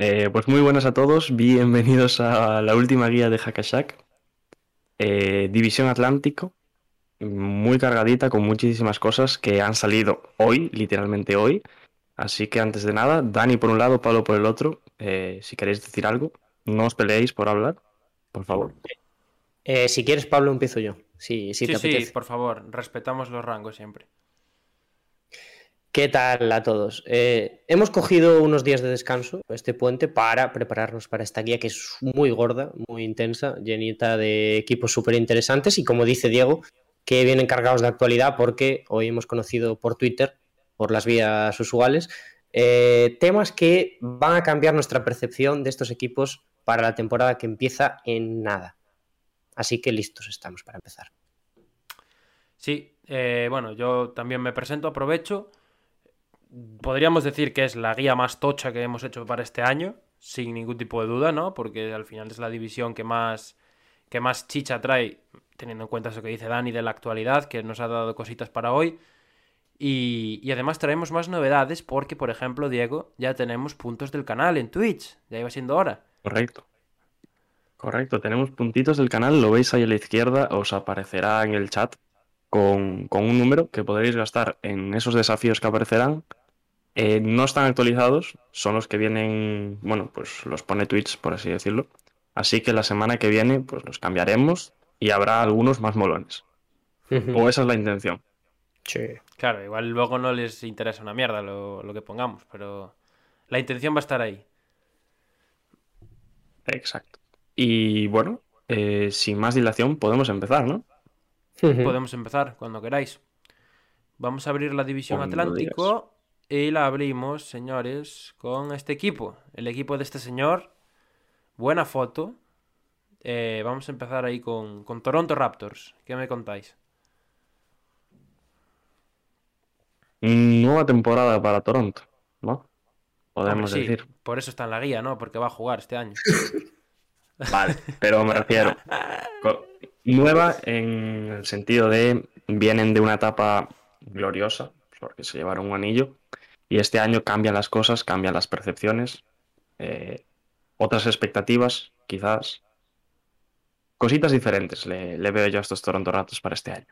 Eh, pues muy buenas a todos, bienvenidos a la última guía de Hackashack. Eh, División Atlántico, muy cargadita con muchísimas cosas que han salido hoy, literalmente hoy. Así que antes de nada, Dani por un lado, Pablo por el otro. Eh, si queréis decir algo, no os peleéis por hablar, por favor. Eh, si quieres, Pablo, empiezo yo. Sí, sí, sí, por favor, respetamos los rangos siempre. ¿Qué tal a todos? Eh, hemos cogido unos días de descanso, este puente, para prepararnos para esta guía que es muy gorda, muy intensa, llenita de equipos súper interesantes y como dice Diego, que vienen cargados de actualidad porque hoy hemos conocido por Twitter por las vías usuales, eh, temas que van a cambiar nuestra percepción de estos equipos para la temporada que empieza en nada. Así que listos estamos para empezar. Sí, eh, bueno, yo también me presento, aprovecho. Podríamos decir que es la guía más tocha que hemos hecho para este año, sin ningún tipo de duda, ¿no? Porque al final es la división que más, que más chicha trae, teniendo en cuenta eso que dice Dani de la actualidad, que nos ha dado cositas para hoy. Y, además traemos más novedades porque, por ejemplo, Diego, ya tenemos puntos del canal en Twitch. Ya iba siendo hora. Correcto. Correcto, tenemos puntitos del canal, lo veis ahí a la izquierda, os aparecerá en el chat con, un número que podréis gastar en esos desafíos que aparecerán. Eh, no están actualizados, son los que vienen, bueno, pues los pone Twitch, por así decirlo. Así que la semana que viene, pues los cambiaremos y habrá algunos más molones. o esa es la intención. Claro, igual luego no les interesa una mierda lo, que pongamos, pero la intención va a estar ahí. Exacto. Y bueno, eh, sin más dilación, podemos empezar, ¿no? Podemos empezar cuando queráis. Vamos a abrir la división Atlántico y la abrimos, señores, con este equipo. El equipo de este señor. Buena foto. Eh, vamos a empezar ahí con, con Toronto Raptors. ¿Qué me contáis? Nueva temporada para Toronto, ¿no? Podemos decir. Por eso está en la guía, ¿no? Porque va a jugar este año. vale, pero me refiero. Nueva en el sentido de vienen de una etapa gloriosa, porque se llevaron un anillo, y este año cambian las cosas, cambian las percepciones, eh, otras expectativas, quizás. Cositas diferentes le, veo yo a estos Toronto Raptors para este año.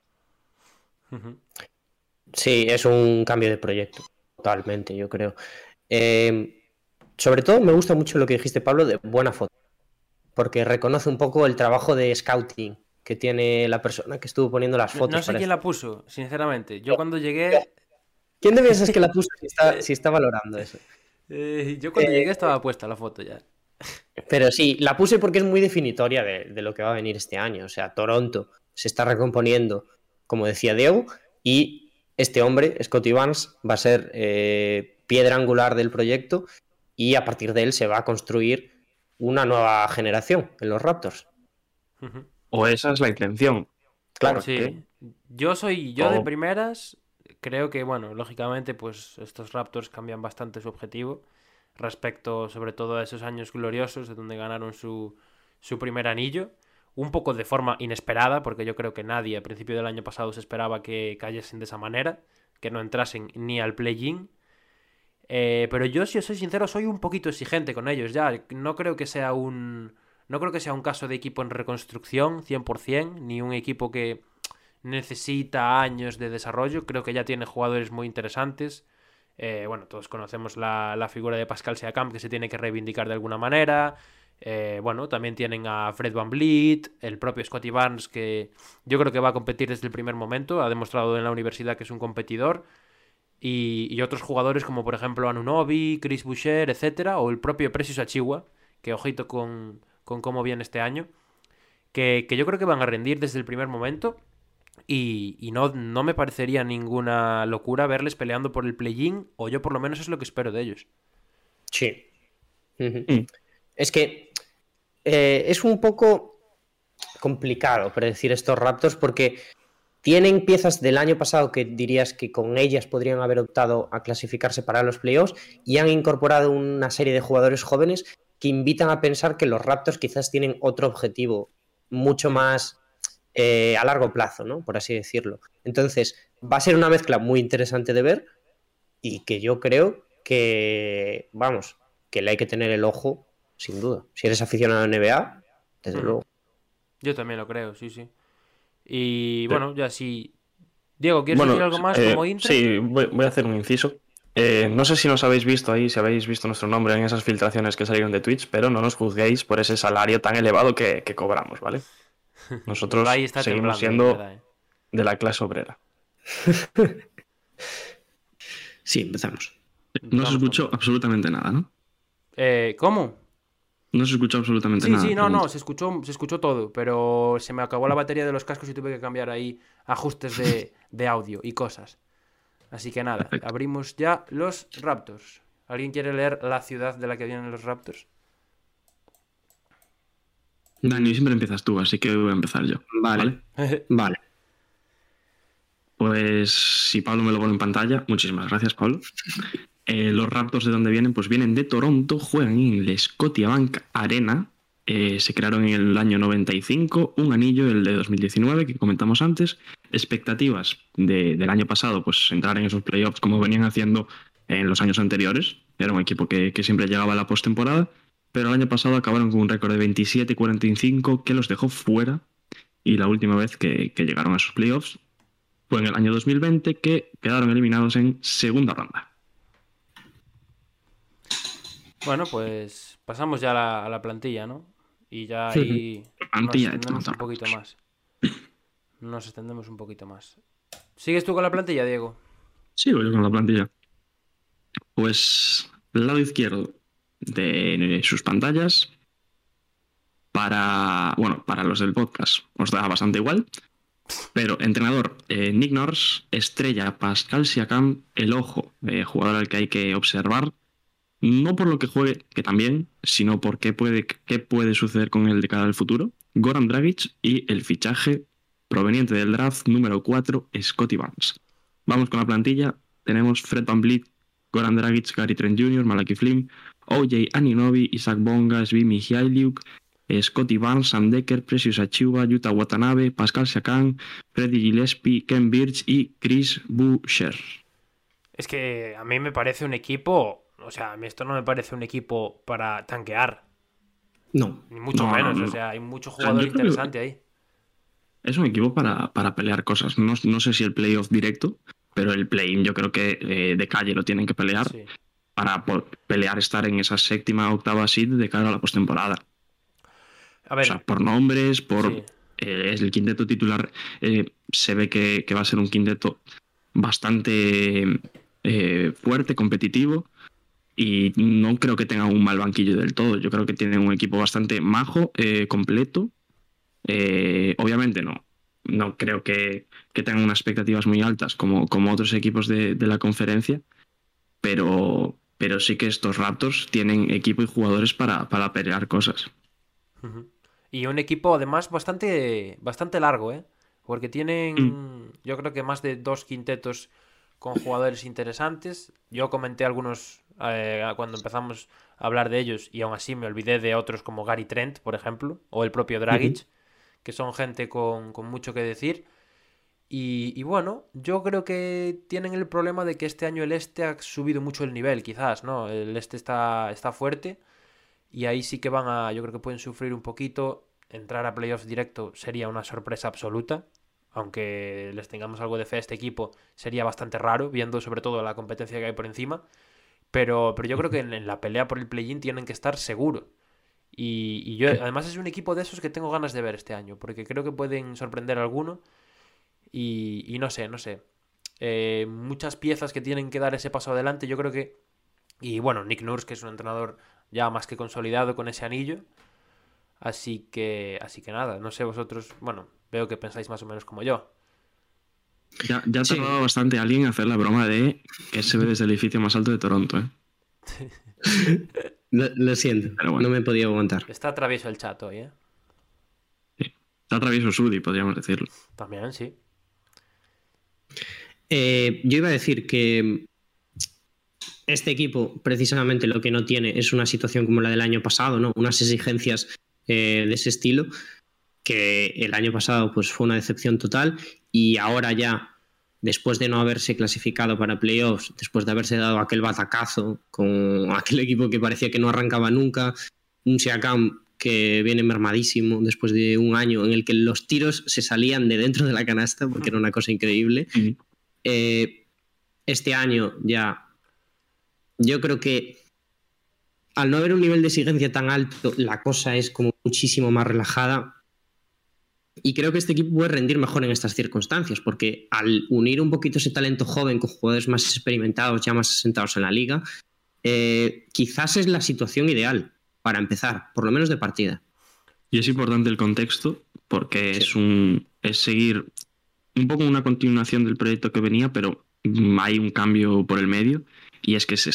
Sí, es un cambio de proyecto, totalmente, yo creo. Eh, sobre todo me gusta mucho lo que dijiste, Pablo, de buena foto, porque reconoce un poco el trabajo de scouting que tiene la persona que estuvo poniendo las fotos. No, sé quién la puso, sinceramente. Yo cuando llegué... ¿Quién de es que la puso si está, valorando eso? Eh, yo cuando llegué estaba puesta la foto ya. Pero sí, la puse porque es muy definitoria de, de, lo que va a venir este año. O sea, Toronto se está recomponiendo, como decía Diego, y este hombre, Scotty Vance, va a ser eh, piedra angular del proyecto y a partir de él se va a construir una nueva generación en los Raptors. O esa es la intención. Claro. Sí. Yo soy, yo de primeras, creo que, bueno, lógicamente, pues estos Raptors cambian bastante su objetivo respecto, sobre todo, a esos años gloriosos de donde ganaron su, su primer anillo un poco de forma inesperada, porque yo creo que nadie a principio del año pasado se esperaba que cayesen de esa manera, que no entrasen ni al play-in. Eh, pero yo, si os soy sincero, soy un poquito exigente con ellos ya. No creo que sea un. No creo que sea un caso de equipo en reconstrucción 100%, ni un equipo que necesita años de desarrollo. Creo que ya tiene jugadores muy interesantes. Eh, bueno, todos conocemos la, la, figura de Pascal Siakam que se tiene que reivindicar de alguna manera. Eh, bueno, también tienen a Fred Van Vliet, el propio Scotty Barnes, que yo creo que va a competir desde el primer momento, ha demostrado en la universidad que es un competidor. Y, otros jugadores como por ejemplo Anunobi, Chris Boucher, etcétera, o el propio Precious Achiwa, que ojito con, cómo viene este año, que, yo creo que van a rendir desde el primer momento. Y, y no, no, me parecería ninguna locura verles peleando por el play-in, o yo por lo menos es lo que espero de ellos. Sí, Mm. Es que eh, es un poco complicado predecir estos Raptors porque tienen piezas del año pasado que dirías que con ellas podrían haber optado a clasificarse para los playoffs y han incorporado una serie de jugadores jóvenes que invitan a pensar que los Raptors quizás tienen otro objetivo mucho más eh, a largo plazo, ¿no? Por así decirlo. Entonces, va a ser una mezcla muy interesante de ver y que yo creo que, vamos, que le hay que tener el ojo, sin duda. Si eres aficionado a NBA, desde luego. Yo también lo creo, sí, sí. Y bueno, ya sí. Diego, ¿quieres decir algo más como eh, Sí, voy, a hacer un inciso. Eh, no sé si nos habéis visto ahí, si habéis visto nuestro nombre en esas filtraciones que salieron de Twitch, pero no nos juzguéis por ese salario tan elevado que, cobramos, ¿vale? Nosotros seguimos siendo eh. de la clase obrera. sí, empezamos. No se escuchó absolutamente nada, ¿no? ¿Cómo? No se escuchó absolutamente nada. Sí, sí, no, no, se escuchó, se escuchó todo, pero se me acabó la batería de los cascos y tuve que cambiar ahí ajustes de, audio y cosas. Así que nada, abrimos ya los Raptors. ¿Alguien quiere leer la ciudad de la que vienen los Raptors? Dani, siempre empiezas tú, así que voy a empezar yo. Vale. Vale. Pues si Pablo me lo pone en pantalla, muchísimas gracias, Pablo. Eh, los Raptors de dónde vienen, pues vienen de Toronto, juegan en el Scotiabank Arena. Eh, se crearon en el año 95, un anillo, el de 2019, que comentamos antes. Expectativas del año pasado, pues entrar en esos playoffs como venían haciendo en los años anteriores. Era un equipo que, siempre llegaba a la postemporada, pero el año pasado acabaron con un récord de 27-45 que los dejó fuera. Y la última vez que, que llegaron a esos playoffs fue en el año 2020, que quedaron eliminados en segunda ronda. Bueno, pues pasamos ya a la, plantilla, ¿no? Y ya ahí nos un poquito más. Nos extendemos un poquito más. ¿Sigues tú con la plantilla, Diego? Sigo yo con la plantilla. Pues lado izquierdo de sus pantallas, para, bueno, para los del podcast os da bastante igual, pero entrenador eh, Nick Nurse, estrella Pascal Siakam, el ojo, eh, jugador al que hay que observar, no por lo que juegue, que también, sino por qué puede, qué puede suceder con él de cara al futuro. Goran Dragic y el fichaje proveniente del draft número 4, Scotty Barnes. Vamos con la plantilla. Tenemos Fred Van Goran Dragic, Gary Trent Jr., Malaki Flynn, OJ Aninobi, Isaac Bonga, Svi Mihailiuk, Scotty Barnes, Sam Decker, Precious Achiuba, Yuta Watanabe, Pascal Siakam, Freddy Gillespie, Ken Birch y Chris Boucher. Es que a mí me parece un equipo o sea, a mí esto no me parece un equipo para tanquear. No. Ni mucho menos. O sea, hay mucho jugador interesante ahí. Es un equipo para, pelear cosas. No, sé si el playoff directo, pero el play-in yo creo que eh, de calle lo tienen que pelear para pelear estar en esa séptima octava seed de cara a la postemporada. A ver. O sea, por nombres, por. Eh, es el quinteto titular. Eh, se ve que, va a ser un quinteto bastante fuerte, competitivo y no creo que tengan un mal banquillo del todo. Yo creo que tienen un equipo bastante majo, eh, completo. Eh, obviamente no, no creo que, tengan unas expectativas muy altas como, como otros equipos de, la conferencia, pero, pero sí que estos Raptors tienen equipo y jugadores para, para pelear cosas. Y un equipo además bastante, bastante largo, ¿eh? Porque tienen, mm. yo creo que más de dos quintetos con jugadores interesantes. Yo comenté algunos eh, cuando empezamos a hablar de ellos y aún así me olvidé de otros como Gary Trent, por ejemplo, o el propio Dragic, que son gente con, mucho que decir. Y, bueno, yo creo que tienen el problema de que este año el este ha subido mucho el nivel, quizás, ¿no? El este está, está fuerte y ahí sí que van a, yo creo que pueden sufrir un poquito. Entrar a playoffs directo sería una sorpresa absoluta, aunque les tengamos algo de fe a este equipo, sería bastante raro, viendo sobre todo la competencia que hay por encima. Pero, pero yo creo que en, la pelea por el play-in tienen que estar seguros. Y, yo, además, es un equipo de esos que tengo ganas de ver este año, porque creo que pueden sorprender a alguno. Y, no sé, no sé. Eh, muchas piezas que tienen que dar ese paso adelante, yo creo que. Y bueno, Nick Nurse, que es un entrenador ya más que consolidado con ese anillo. Así que, así que nada, no sé vosotros, bueno, veo que pensáis más o menos como yo. Ya, ya ha tardado bastante alguien hacer la broma de que se ve desde el edificio más alto de Toronto, ¿eh? Lo, siento, no me he podido aguantar. Está travieso el chat hoy, ¿eh? Sí. Está travieso Sudi, podríamos decirlo. También, sí. Eh, yo iba a decir que este equipo, precisamente lo que no tiene es una situación como la del año pasado, ¿no? Unas exigencias eh, de ese estilo, que el año pasado pues, fue una decepción total y ahora ya, después de no haberse clasificado para playoffs, después de haberse dado aquel batacazo con aquel equipo que parecía que no arrancaba nunca, un Siakam que viene mermadísimo después de un año en el que los tiros se salían de dentro de la canasta, porque era una cosa increíble. Eh, este año ya, yo creo que al no haber un nivel de exigencia tan alto, la cosa es como muchísimo más relajada. Y creo que este equipo puede rendir mejor en estas circunstancias, porque al unir un poquito ese talento joven con jugadores más experimentados, ya más asentados en la liga, eh, quizás es la situación ideal para empezar, por lo menos de partida. Y es importante el contexto, porque es un es seguir un poco una continuación del proyecto que venía, pero hay un cambio por el medio y es que se,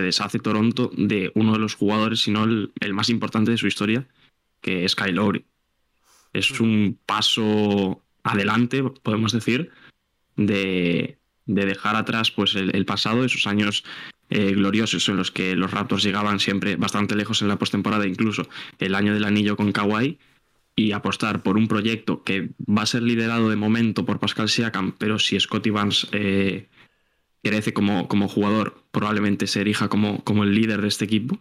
deshace Toronto de uno de los jugadores, si no el, más importante de su historia, que es Kyle Lowry. Es un paso adelante, podemos decir, de, dejar atrás pues, el, pasado, esos años eh, gloriosos en los que los Raptors llegaban siempre bastante lejos en la postemporada, incluso el año del anillo con Kawhi, y apostar por un proyecto que va a ser liderado de momento por Pascal Siakam, pero si Scotty Barnes eh, crece como, jugador, probablemente se erija como el líder de este equipo.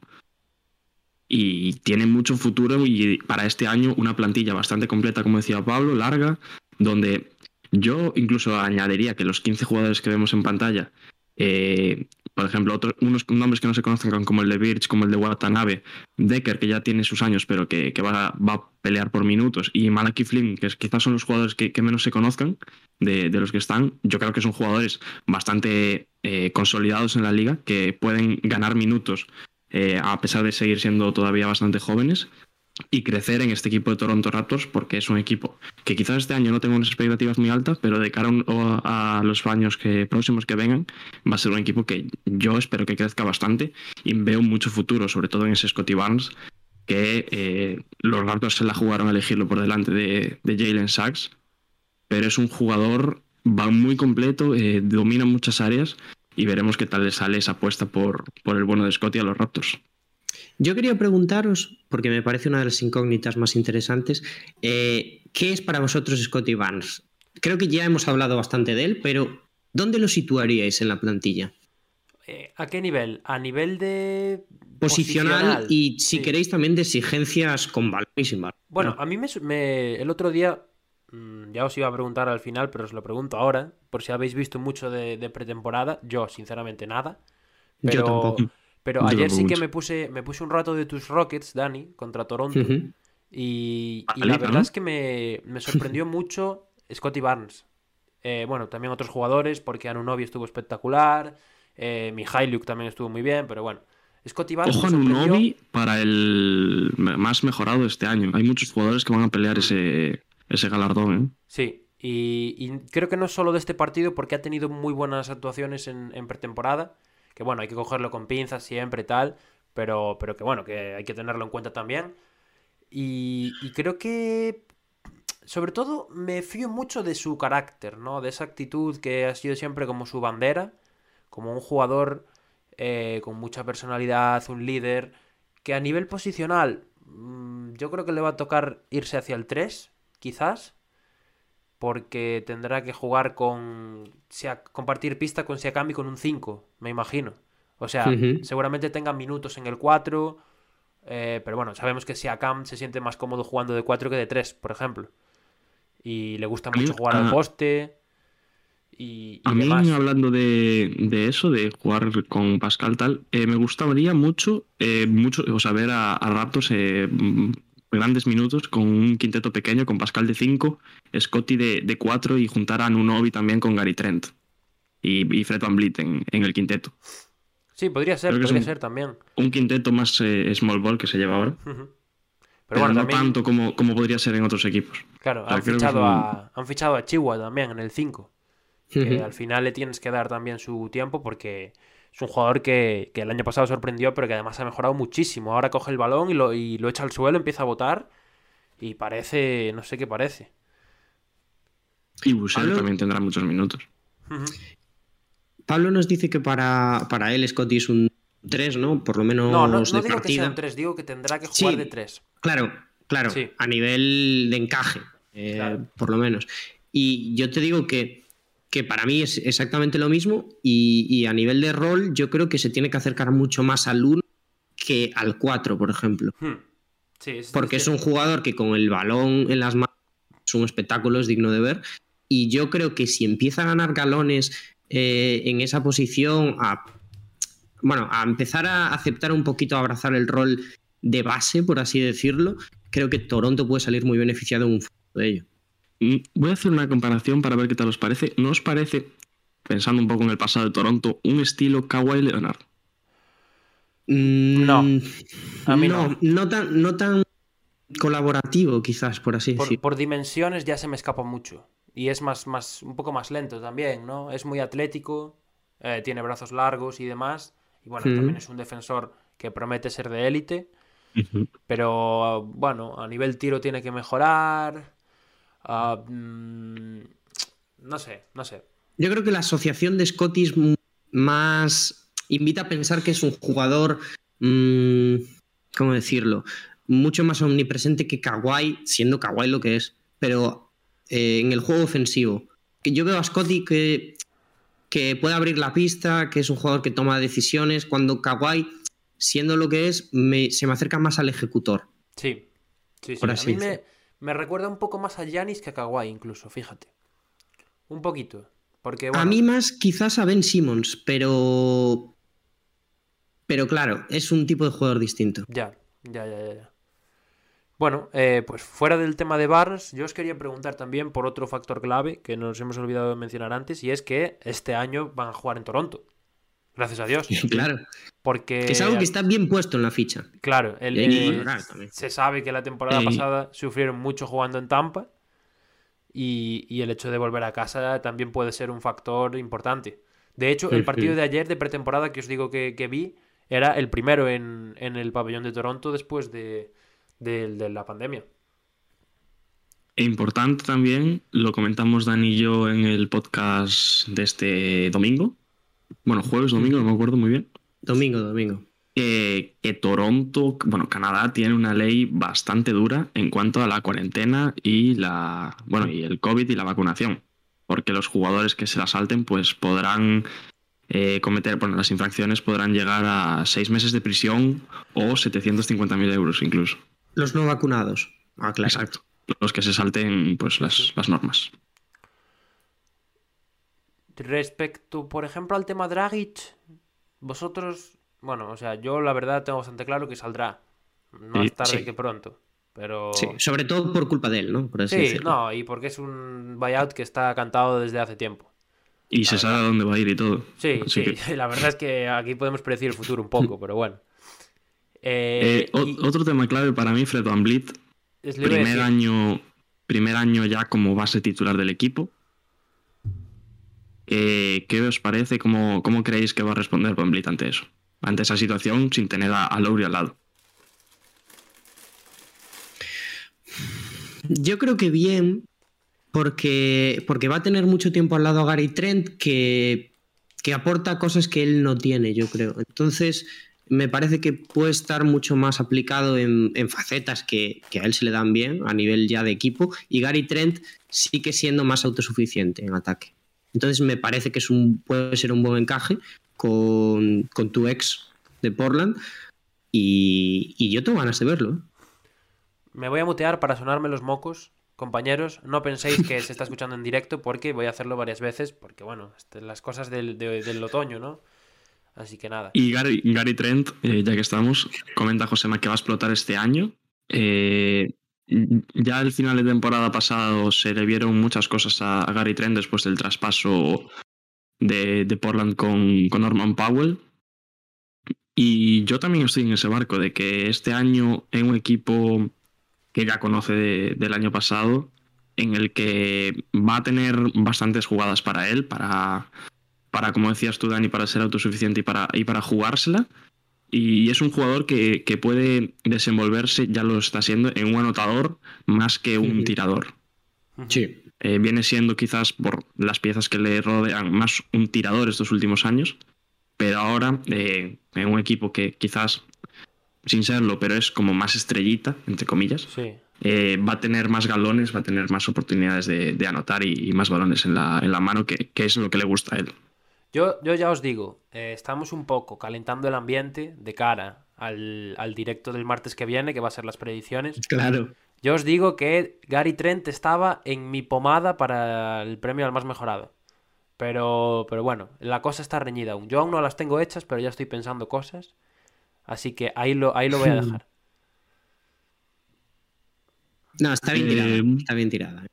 Y tiene mucho futuro y para este año una plantilla bastante completa, como decía Pablo, larga, donde yo incluso añadiría que los 15 jugadores que vemos en pantalla eh, por ejemplo, otros, unos nombres que no se conocen como el de Birch, como el de Watanabe, Decker, que ya tiene sus años, pero que, va, va, a pelear por minutos, y Malaki Flynn, que quizás son los jugadores que, menos se conozcan de, los que están, yo creo que son jugadores bastante eh, consolidados en la liga, que pueden ganar minutos eh, a pesar de seguir siendo todavía bastante jóvenes y crecer en este equipo de Toronto Raptors porque es un equipo que quizás este año no tenga unas expectativas muy altas, pero de cara a, los años que, próximos que vengan va a ser un equipo que yo espero que crezca bastante y veo mucho futuro, sobre todo en ese Scotty Barnes que eh, los Raptors se la jugaron a elegirlo por delante de, Jalen Sachs, pero es un jugador va muy completo, eh, domina muchas áreas y veremos qué tal le sale esa apuesta por, por el bueno de Scotty a los Raptors. Yo quería preguntaros, porque me parece una de las incógnitas más interesantes, eh, ¿qué es para vosotros Scotty Barnes? Creo que ya hemos hablado bastante de él, pero ¿dónde lo situaríais en la plantilla? Eh, ¿A qué nivel? A nivel de. Posicional, y si queréis también de exigencias con balón y sin balón. Bueno, a mí me, el otro día, ya os iba a preguntar al final, pero os lo pregunto ahora, por si habéis visto mucho de, pretemporada. Yo, sinceramente, nada. Yo tampoco. Pero ayer sí que me puse, me puse un rato de tus Rockets, Dani, contra Toronto. Y, la verdad es que me, sorprendió mucho Scotty Barnes. Eh, bueno, también otros jugadores, porque Anunobi estuvo espectacular. Eh, Mihailuk también estuvo muy bien, pero bueno. Scotty Barnes. Ojo Anunobi para el más mejorado este año. Hay muchos jugadores que van a pelear ese, ese galardón. ¿eh? Sí, y, creo que no es solo de este partido, porque ha tenido muy buenas actuaciones en, pretemporada que bueno, hay que cogerlo con pinzas siempre y tal, pero, pero que bueno, que hay que tenerlo en cuenta también. Y, creo que, sobre todo, me fío mucho de su carácter, ¿no? De esa actitud que ha sido siempre como su bandera, como un jugador eh, con mucha personalidad, un líder, que a nivel posicional mm, yo creo que le va a tocar irse hacia el 3, quizás, porque tendrá que jugar con. compartir pista con Siakam con un 5, me imagino. O sea, seguramente tenga minutos en el 4. Eh, pero bueno, sabemos que Siakam se siente más cómodo jugando de 4 que de 3, por ejemplo. Y le gusta mucho jugar al poste. Y, a mí, hablando de, eso, de jugar con Pascal tal, eh, me gustaría mucho, eh, mucho o sea, ver a, a Raptors grandes minutos con un quinteto pequeño, con Pascal de 5, Scotty de, de 4 y juntar a Nunobi también con Gary Trent y, y Fred Van Vliet en, el quinteto. Sí, podría ser, podría ser también. Un quinteto más eh, small ball que se lleva ahora. Pero, bueno, no tanto como, como, podría ser en otros equipos. Claro, han, fichado a, han fichado a Chihuahua también en el 5. Que al final le tienes que dar también su tiempo porque es un jugador que, el año pasado sorprendió, pero que además ha mejorado muchísimo. Ahora coge el balón y lo, y lo echa al suelo, empieza a botar y parece, no sé qué parece. Y Busel también tendrá muchos minutos. Pablo nos dice que para, para él Scotty es un 3, ¿no? Por lo menos no, no, no digo que sea un 3, digo que tendrá que jugar de 3. Claro, claro, a nivel de encaje, eh, por lo menos. Y yo te digo que, que para mí es exactamente lo mismo y, a nivel de rol yo creo que se tiene que acercar mucho más al 1 que al 4, por ejemplo. Hmm. Porque es un jugador que con el balón en las manos es un espectáculo, es digno de ver. Y yo creo que si empieza a ganar galones eh, en esa posición, a, bueno, a empezar a aceptar un poquito, a abrazar el rol de base, por así decirlo, creo que Toronto puede salir muy beneficiado en un futuro de ello. Mm, voy a hacer una comparación para ver qué tal os parece. ¿No os parece, pensando un poco en el pasado de Toronto, un estilo Kawhi Leonard? Mm, no. A mí no, no. tan, no tan colaborativo, quizás, por así por, decirlo. Por dimensiones ya se me escapa mucho. Y es más, más, un poco más lento también, ¿no? Es muy atlético, eh, tiene brazos largos y demás. Y bueno, también es un defensor que promete ser de élite. Pero bueno, a nivel tiro tiene que mejorar. Ah, mm, no sé, no sé. Yo creo que la asociación de Scotty es más. invita a pensar que es un jugador. Mm, ¿Cómo decirlo? Mucho más omnipresente que Kawhi, siendo Kawhi lo que es. Pero eh, en el juego ofensivo. Que yo veo a Scotty que, que puede abrir la pista, que es un jugador que toma decisiones, cuando Kawhi, siendo lo que es, se me acerca más al ejecutor. Sí, sí, sí. a mí me, recuerda un poco más a Yanis que a Kawhi, incluso, fíjate. Un poquito. Porque, A mí más quizás a Ben Simmons, pero... Pero claro, es un tipo de jugador distinto. Ya, ya, ya, ya. Bueno, eh, pues fuera del tema de Barnes, yo os quería preguntar también por otro factor clave que nos hemos olvidado de mencionar antes, y es que este año van a jugar en Toronto. Gracias a Dios. Claro. Porque. es algo que está bien puesto en la ficha. Claro, se sabe que la temporada pasada sufrieron mucho jugando en Tampa. Y, el hecho de volver a casa también puede ser un factor importante. De hecho, el partido de ayer de pretemporada que os digo que, vi era el primero en el pabellón de Toronto después de, de, la pandemia. E importante también, lo comentamos Dani y yo en el podcast de este domingo. Bueno, jueves, domingo, no me acuerdo muy bien. Domingo, domingo. que Toronto, bueno, Canadá tiene una ley bastante dura en cuanto a la cuarentena y la, bueno, y el COVID y la vacunación. Porque los jugadores que se la salten, pues podrán eh, cometer, bueno, las infracciones podrán llegar a seis meses de prisión o 750.000 euros incluso. Los no vacunados. Ah, claro. Exacto. Los que se salten pues las, normas. Respecto, por ejemplo, al tema Dragic, vosotros, bueno, o sea, yo la verdad tengo bastante claro que saldrá. Más tarde que pronto. Pero... Sí, sobre todo por culpa de él, ¿no? sí, no, y porque es un buyout que está cantado desde hace tiempo. Y se sabe a dónde va a ir y todo. Sí, sí, la verdad es que aquí podemos predecir el futuro un poco, pero bueno. Eh, eh, otro tema clave para mí, Fred Van Vliet. Primer año, primer año ya como base titular del equipo. Eh, ¿Qué os parece? ¿Cómo, ¿Cómo, creéis que va a responder Vliet ante eso? Ante esa situación sin tener a, a al lado. Yo creo que bien, porque, porque va a tener mucho tiempo al lado a Gary Trent que, que aporta cosas que él no tiene, yo creo. Entonces, me parece que puede estar mucho más aplicado en, facetas que, a él se le dan bien a nivel ya de equipo y Gary Trent sigue siendo más autosuficiente en ataque. Entonces me parece que es un, puede ser un buen encaje con, tu ex de Portland y, yo tengo ganas de verlo. ¿eh? Me voy a mutear para sonarme los mocos. Compañeros, no penséis que se está escuchando en directo porque voy a hacerlo varias veces, porque bueno, este, las cosas del, del otoño, ¿no? Así que nada. Y Gary, Gary Trent, eh, ya que estamos, comenta Josema que va a explotar este año. Eh, ya al final de temporada pasado se le vieron muchas cosas a, Gary Trent después del traspaso de, Portland con, Norman Powell. Y yo también estoy en ese barco de que este año en un equipo que ya conoce del año pasado, en el que va a tener bastantes jugadas para él, para para, como decías tú, Dani, para ser autosuficiente y para, y para jugársela. Y es un jugador que, puede desenvolverse, ya lo está siendo, en un anotador más que un tirador. Sí. Eh, viene siendo quizás por las piezas que le rodean más un tirador estos últimos años, pero ahora eh, en un equipo que quizás, sin serlo, pero es como más estrellita, entre comillas, eh, va a tener más galones, va a tener más oportunidades de, anotar y, más balones en la, en la mano, que, es lo que le gusta a él. Yo, yo ya os digo, estamos un poco calentando el ambiente de cara al, al, directo del martes que viene, que va a ser las predicciones. Claro. Yo os digo que Gary Trent estaba en mi pomada para el premio al más mejorado. Pero, pero bueno, la cosa está reñida aún. Yo aún no las tengo hechas, pero ya estoy pensando cosas. Así que ahí lo, ahí lo voy a dejar. No, está bien tirada. Eh, está bien tirada.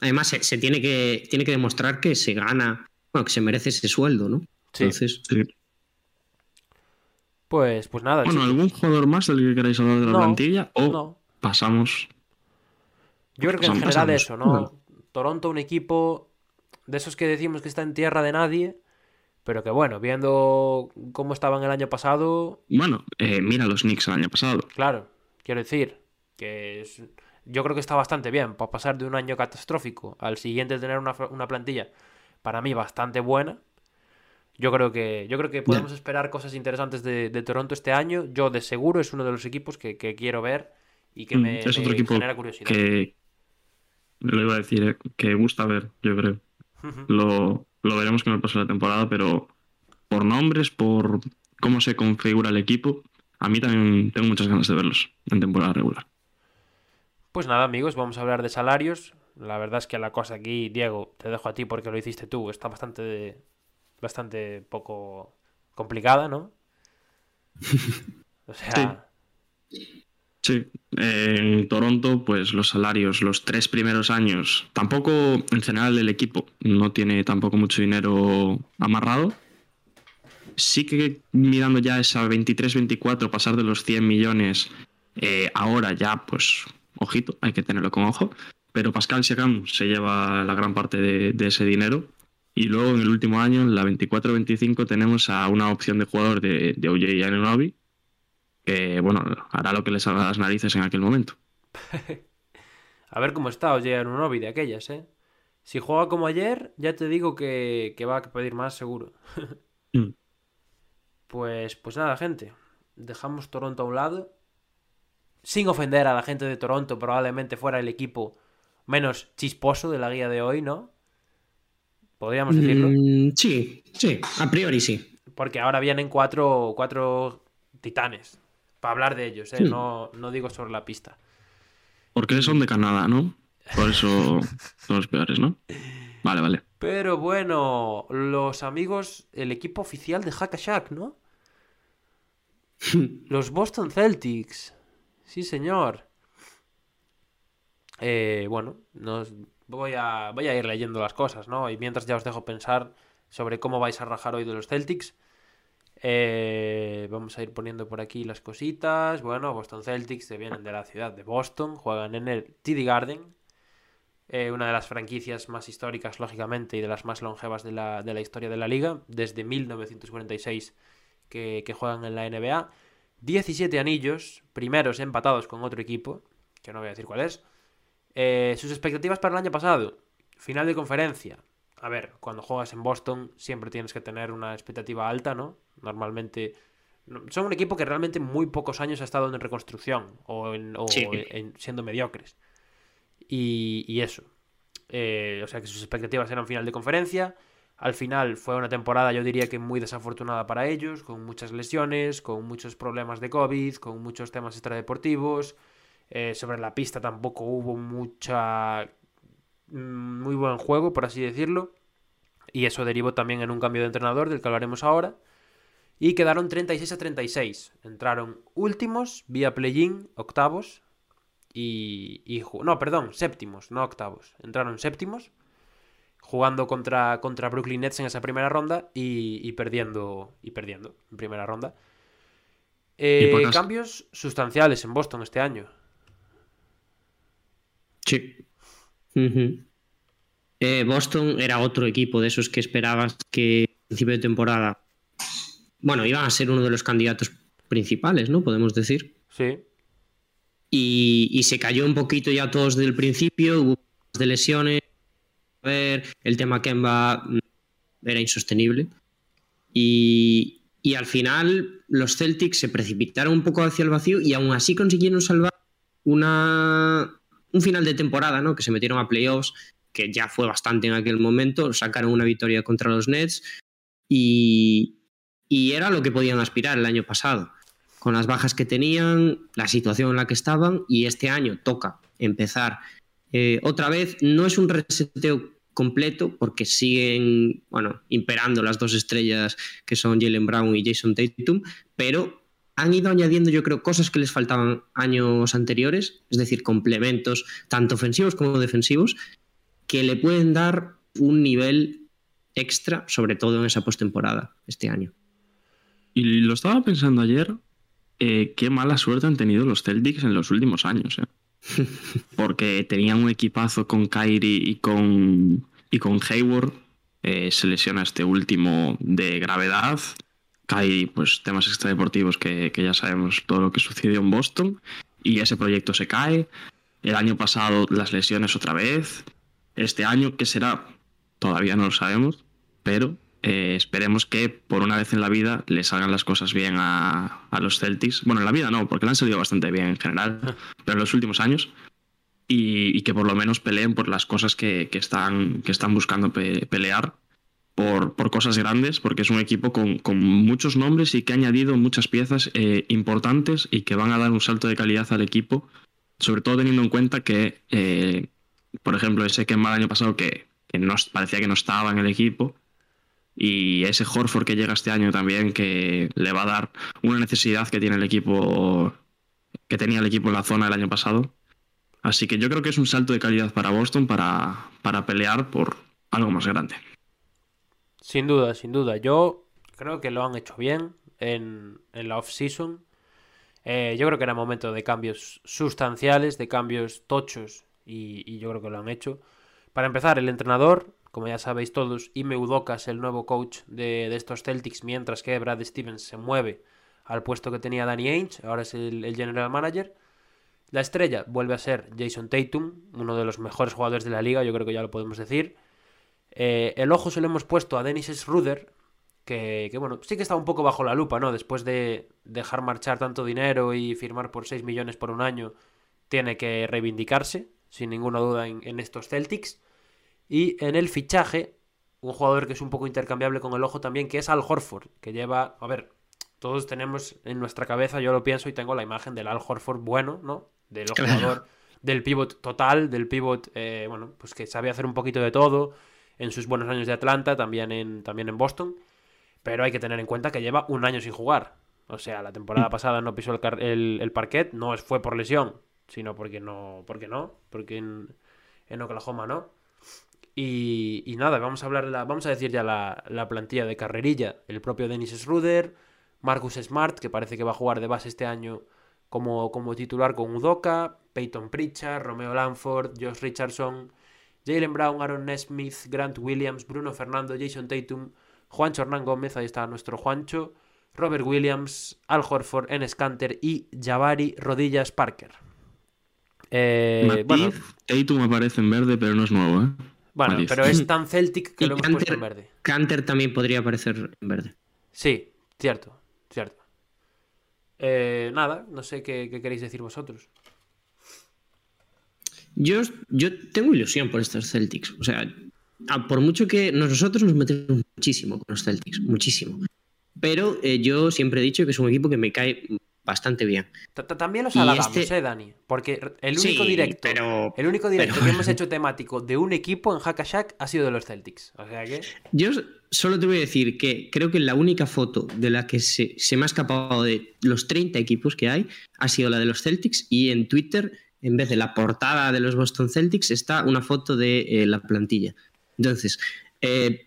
Además, se, tiene, que, tiene que demostrar que se gana, bueno, que se merece ese sueldo, ¿no? Sí. Entonces. Pues, pues nada. Bueno, ¿algún jugador más del que queráis hablar de la plantilla? O no pasamos. Yo creo que en general eso, ¿no? Toronto, un equipo de esos que decimos que está en tierra de nadie, pero que bueno, viendo cómo estaban el año pasado. Bueno, eh, mira los Knicks el año pasado. Claro, quiero decir que yo creo que está bastante bien para pasar de un año catastrófico al siguiente tener una, plantilla para mí bastante buena. Yo creo que, yo creo que podemos esperar cosas interesantes de, Toronto este año. Yo de seguro es uno de los equipos que quiero ver y que mm, me, es otro equipo genera curiosidad. Que lo iba a decir, eh, que gusta ver, yo creo. lo, lo, veremos con el paso de la temporada, pero por nombres, por cómo se configura el equipo, a mí también tengo muchas ganas de verlos en temporada regular. Pues nada, amigos, vamos a hablar de salarios. La verdad es que la cosa aquí, Diego, te dejo a ti porque lo hiciste tú, está bastante, bastante poco complicada, ¿no? O sea, Sí, en Toronto, pues los salarios, los tres primeros años, tampoco en general el equipo no tiene tampoco mucho dinero amarrado. Sí que mirando ya esa 23-24, pasar de los 100 millones, eh, ahora ya, pues, ojito, hay que tenerlo con ojo. Pero Pascal Siakam se lleva la gran parte de, ese dinero. Y luego en el último año, en la 24-25, tenemos a una opción de jugador de, de OJ Anunoby, que, bueno, hará lo que le salga a las narices en aquel momento. a ver cómo está Oye Anunobi de aquellas, ¿eh? Si juega como ayer, ya te digo que, va a pedir más seguro. Mm. Pues, pues nada, gente. Dejamos Toronto a un lado. Sin ofender a la gente de Toronto, probablemente fuera el equipo menos chisposo de la guía de hoy, ¿no? Podríamos decirlo. Mm, sí, sí, a priori sí. Porque ahora vienen cuatro, cuatro titanes para hablar de ellos, ¿eh? no, no digo sobre la pista. Porque son de Canadá, ¿no? Por eso son los peores, ¿no? Vale, vale. Pero bueno, los amigos, el equipo oficial de Hackashack, ¿no? los Boston Celtics. Sí, señor. Eh, bueno, voy, a, voy a ir leyendo las cosas, ¿no? Y mientras ya os dejo pensar sobre cómo vais a rajar hoy de los Celtics. Eh, vamos a ir poniendo por aquí las cositas. Bueno, Boston Celtics se vienen de la ciudad de Boston, juegan en el TD Garden, eh, una de las franquicias más históricas, lógicamente, y de las más longevas de la, historia de la liga, desde 1946 que, juegan en la NBA. 17 anillos, primeros empatados con otro equipo, que no voy a decir cuál es. Eh, sus expectativas para el año pasado, final de conferencia. A ver, cuando juegas en Boston siempre tienes que tener una expectativa alta, ¿no? Normalmente son un equipo que realmente muy pocos años ha estado en reconstrucción o, en, siendo mediocres. Y, eso. Eh, o sea que sus expectativas eran final de conferencia. Al final fue una temporada, yo diría que muy desafortunada para ellos, con muchas lesiones, con muchos problemas de COVID, con muchos temas extradeportivos. Eh, sobre la pista tampoco hubo mucha. Mm, muy buen juego, por así decirlo. Y eso derivó también en un cambio de entrenador, del que hablaremos ahora. Y quedaron 36 a 36. Entraron últimos, vía play-in, octavos. Y, No, perdón, séptimos, no octavos. Entraron séptimos. Jugando contra, contra Brooklyn Nets en esa primera ronda y, perdiendo, y perdiendo en primera ronda. Eh, cambios sustanciales en Boston este año. Sí. Eh, Boston era otro equipo de esos que esperabas que a principio de temporada, bueno, iban a ser uno de los candidatos principales, ¿no? Podemos decir. Sí. Y, se cayó un poquito ya todos desde el principio, hubo de lesiones, ver, el tema Kemba mm, era insostenible. Y, y al final los Celtics se precipitaron un poco hacia el vacío y aún así consiguieron salvar una, un final de temporada, ¿no? Que se metieron a playoffs, que ya fue bastante en aquel momento, sacaron una victoria contra los Nets y, era lo que podían aspirar el año pasado. Con las bajas que tenían, la situación en la que estaban, y este año toca empezar eh, otra vez. No es un reseteo completo porque siguen, bueno, imperando las dos estrellas que son Jalen Brown y Jason Tatum, pero han ido añadiendo, yo creo, cosas que les faltaban años anteriores, es decir, complementos, tanto ofensivos como defensivos, que le pueden dar un nivel extra, sobre todo en esa postemporada este año. Y lo estaba pensando ayer, eh, qué mala suerte han tenido los Celtics en los últimos años. Eh. Porque tenían un equipazo con Kyrie y con, y con Hayward. Eh, se lesiona este último de gravedad hay pues temas extradeportivos que, que ya sabemos todo lo que sucedió en Boston y ese proyecto se cae. El año pasado las lesiones otra vez. Este año, ¿qué será? Todavía no lo sabemos, pero eh, esperemos que por una vez en la vida le salgan las cosas bien a, a, los Celtics. Bueno, en la vida no, porque le han salido bastante bien en general, pero en los últimos años. Y, y que por lo menos peleen por las cosas que, que están, que están buscando pelear por, cosas grandes, porque es un equipo con, muchos nombres y que ha añadido muchas piezas eh, importantes y que van a dar un salto de calidad al equipo, sobre todo teniendo en cuenta que, eh, por ejemplo, ese que el año pasado que, no, parecía que no estaba en el equipo, y ese Horford que llega este año también, que le va a dar una necesidad que tiene el equipo, que tenía el equipo en la zona el año pasado. Así que yo creo que es un salto de calidad para Boston para, para pelear por algo más grande. Sin duda, sin duda. Yo creo que lo han hecho bien en, en la off-season. Eh, yo creo que era momento de cambios sustanciales, de cambios tochos, y, yo creo que lo han hecho. Para empezar, el entrenador, como ya sabéis todos, Ime el nuevo coach de, estos Celtics, mientras que Brad Stevens se mueve al puesto que tenía Danny Ainge, ahora es el, el general manager. La estrella vuelve a ser Jason Tatum, uno de los mejores jugadores de la liga, yo creo que ya lo podemos decir. Eh, el ojo se lo hemos puesto a Dennis Schroeder, que, bueno, sí que está un poco bajo la lupa, ¿no? Después de dejar marchar tanto dinero y firmar por 6 millones por un año, tiene que reivindicarse, sin ninguna duda, en, estos Celtics. Y en el fichaje, un jugador que es un poco intercambiable con el ojo también, que es Al Horford, que lleva, a ver, todos tenemos en nuestra cabeza, yo lo pienso y tengo la imagen del Al Horford bueno, ¿no? Del jugador, del pivot total, del pivot, eh, bueno, pues que sabe hacer un poquito de todo, en sus buenos años de Atlanta, también en, también en Boston. Pero hay que tener en cuenta que lleva un año sin jugar. O sea, la temporada mm. pasada no pisó el, el, parquet, no fue por lesión, sino porque no, porque no, porque en, en Oklahoma no. Y, y, nada, vamos a hablar, la, vamos a decir ya la, la, plantilla de carrerilla. El propio Dennis Schroeder, Marcus Smart, que parece que va a jugar de base este año como, como titular con Udoka, Peyton Pritchard, Romeo Lanford, Josh Richardson, Jalen Brown, Aaron Nesmith, Grant Williams, Bruno Fernando, Jason Tatum, Juancho Hernán Gómez, ahí está nuestro Juancho, Robert Williams, Al Horford, Enes Kanter y Jabari Rodillas Parker. Eh, bueno, Tatum aparece en verde, pero no es nuevo, ¿eh? Bueno, pero es tan Celtic que lo hemos puesto en verde. Canter también podría aparecer en verde. Sí, cierto, cierto. Eh, nada, no sé qué queréis decir vosotros. Yo, yo tengo ilusión por estos Celtics. O sea, por mucho que nosotros nos metemos muchísimo con los Celtics, muchísimo. Pero eh, yo siempre he dicho que es un equipo que me cae bastante bien. También los halagamos, este ¿eh, Dani? Porque el único directo, el único directo que hemos hecho temático de un equipo en Hackashack ha sido de los Celtics. O sea que... Yo solo te voy a decir que creo que la única foto de la que se, se me ha escapado de los 30 equipos que hay ha sido la de los Celtics y en Twitter en vez de la portada de los Boston Celtics, está una foto de eh, la plantilla. Entonces, eh,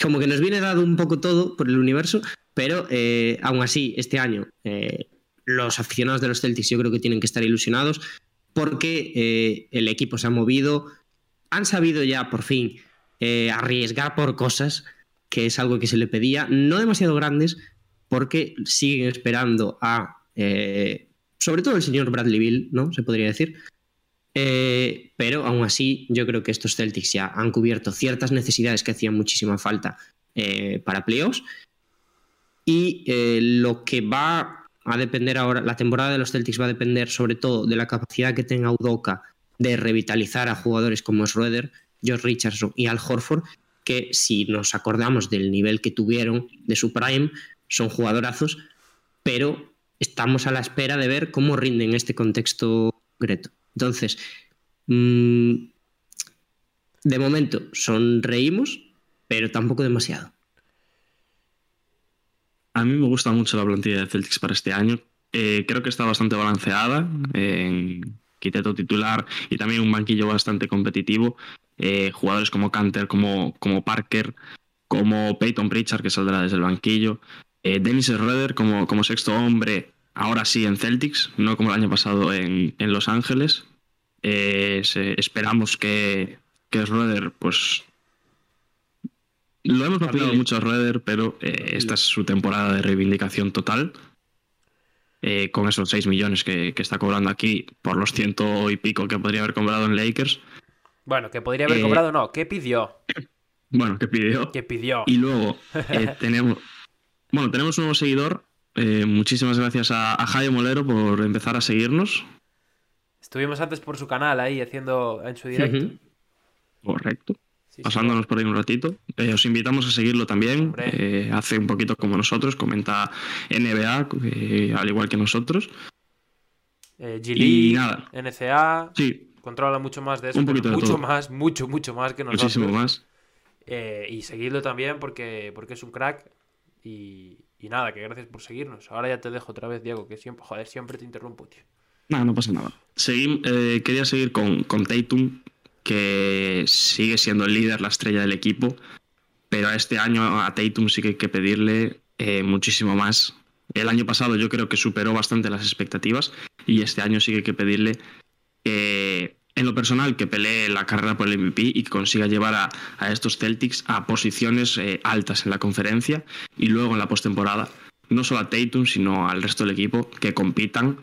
como que nos viene dado un poco todo por el universo, pero eh, aún así, este año, los aficionados de los Celtics yo creo que tienen que estar ilusionados porque el equipo se ha movido, han sabido ya por fin arriesgar por cosas, que es algo que se le pedía, no demasiado grandes, porque siguen esperando a, sobre todo el señor Bradley Bill, ¿no? Se podría decir. Eh, pero aún así, yo creo que estos Celtics ya han cubierto ciertas necesidades que hacían muchísima falta para playoffs. Y lo que va a depender ahora, la temporada de los Celtics va a depender sobre todo de la capacidad que tenga Udoka de revitalizar a jugadores como Schroeder, George Richardson y Al Horford, que si nos acordamos del nivel que tuvieron de su prime, son jugadorazos, pero estamos a la espera de ver cómo rinden en este contexto concreto. Entonces, mm, de momento sonreímos, pero tampoco demasiado. A mí me gusta mucho la plantilla de Celtics para este año. Eh, creo que está bastante balanceada en quiteto titular y también un banquillo bastante competitivo. Eh, jugadores como Canter, como, como Parker, como Peyton Pritchard, que saldrá desde el banquillo. Eh, Dennis Schroeder como, como sexto hombre, ahora sí en Celtics, no como el año pasado en, Los Ángeles. Eh, esperamos que, que Schroeder, pues. Lo hemos aplicado mucho a Schroeder, pero esta es su temporada de reivindicación total. Eh, con esos 6 millones que, está cobrando aquí por los ciento y pico que podría haber cobrado en Lakers. Bueno, que podría haber eh, cobrado, no, ¿qué pidió? Bueno, ¿qué pidió? ¿Qué pidió? Y luego eh, tenemos, bueno, tenemos un nuevo seguidor. muchísimas gracias a, a Jaime Molero por empezar a seguirnos. Estuvimos antes por su canal ahí haciendo en su directo. Correcto pasándonos por ahí un ratito. Eh, os invitamos a seguirlo también. Eh, hace un poquito como nosotros, comenta NBA, eh, al igual que nosotros. y nada. NCA. Sí. Controla mucho más de eso. mucho más, mucho, mucho más que nosotros. Muchísimo más. y seguidlo también porque, porque es un crack. Y, nada, que gracias por seguirnos. Ahora ya te dejo otra vez, Diego, que siempre, joder, siempre te interrumpo, tío. No, no pasa nada. quería seguir con, con Tatum, que sigue siendo el líder, la estrella del equipo, pero este año a Tatum sí que hay que pedirle eh, muchísimo más. El año pasado yo creo que superó bastante las expectativas y este año sí que hay que pedirle, eh, en lo personal, que pelee la carrera por el MVP y que consiga llevar a, estos Celtics a posiciones eh, altas en la conferencia y luego en la postemporada, no solo a Tatum, sino al resto del equipo, que compitan.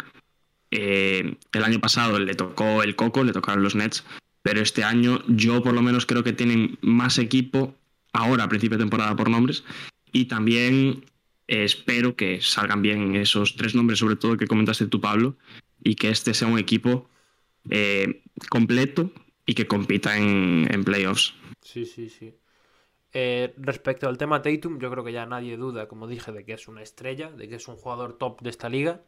el año pasado le tocó el coco, le tocaron los Nets, pero este año yo por lo menos creo que tienen más equipo ahora a principio de temporada por nombres y también espero que salgan bien esos tres nombres sobre todo que comentaste tú Pablo y que este sea un equipo eh, completo y que compita en, playoffs. Sí, sí, sí. Eh, respecto al tema Tatum, yo creo que ya nadie duda, como dije, de que es una estrella, de que es un jugador top de esta liga.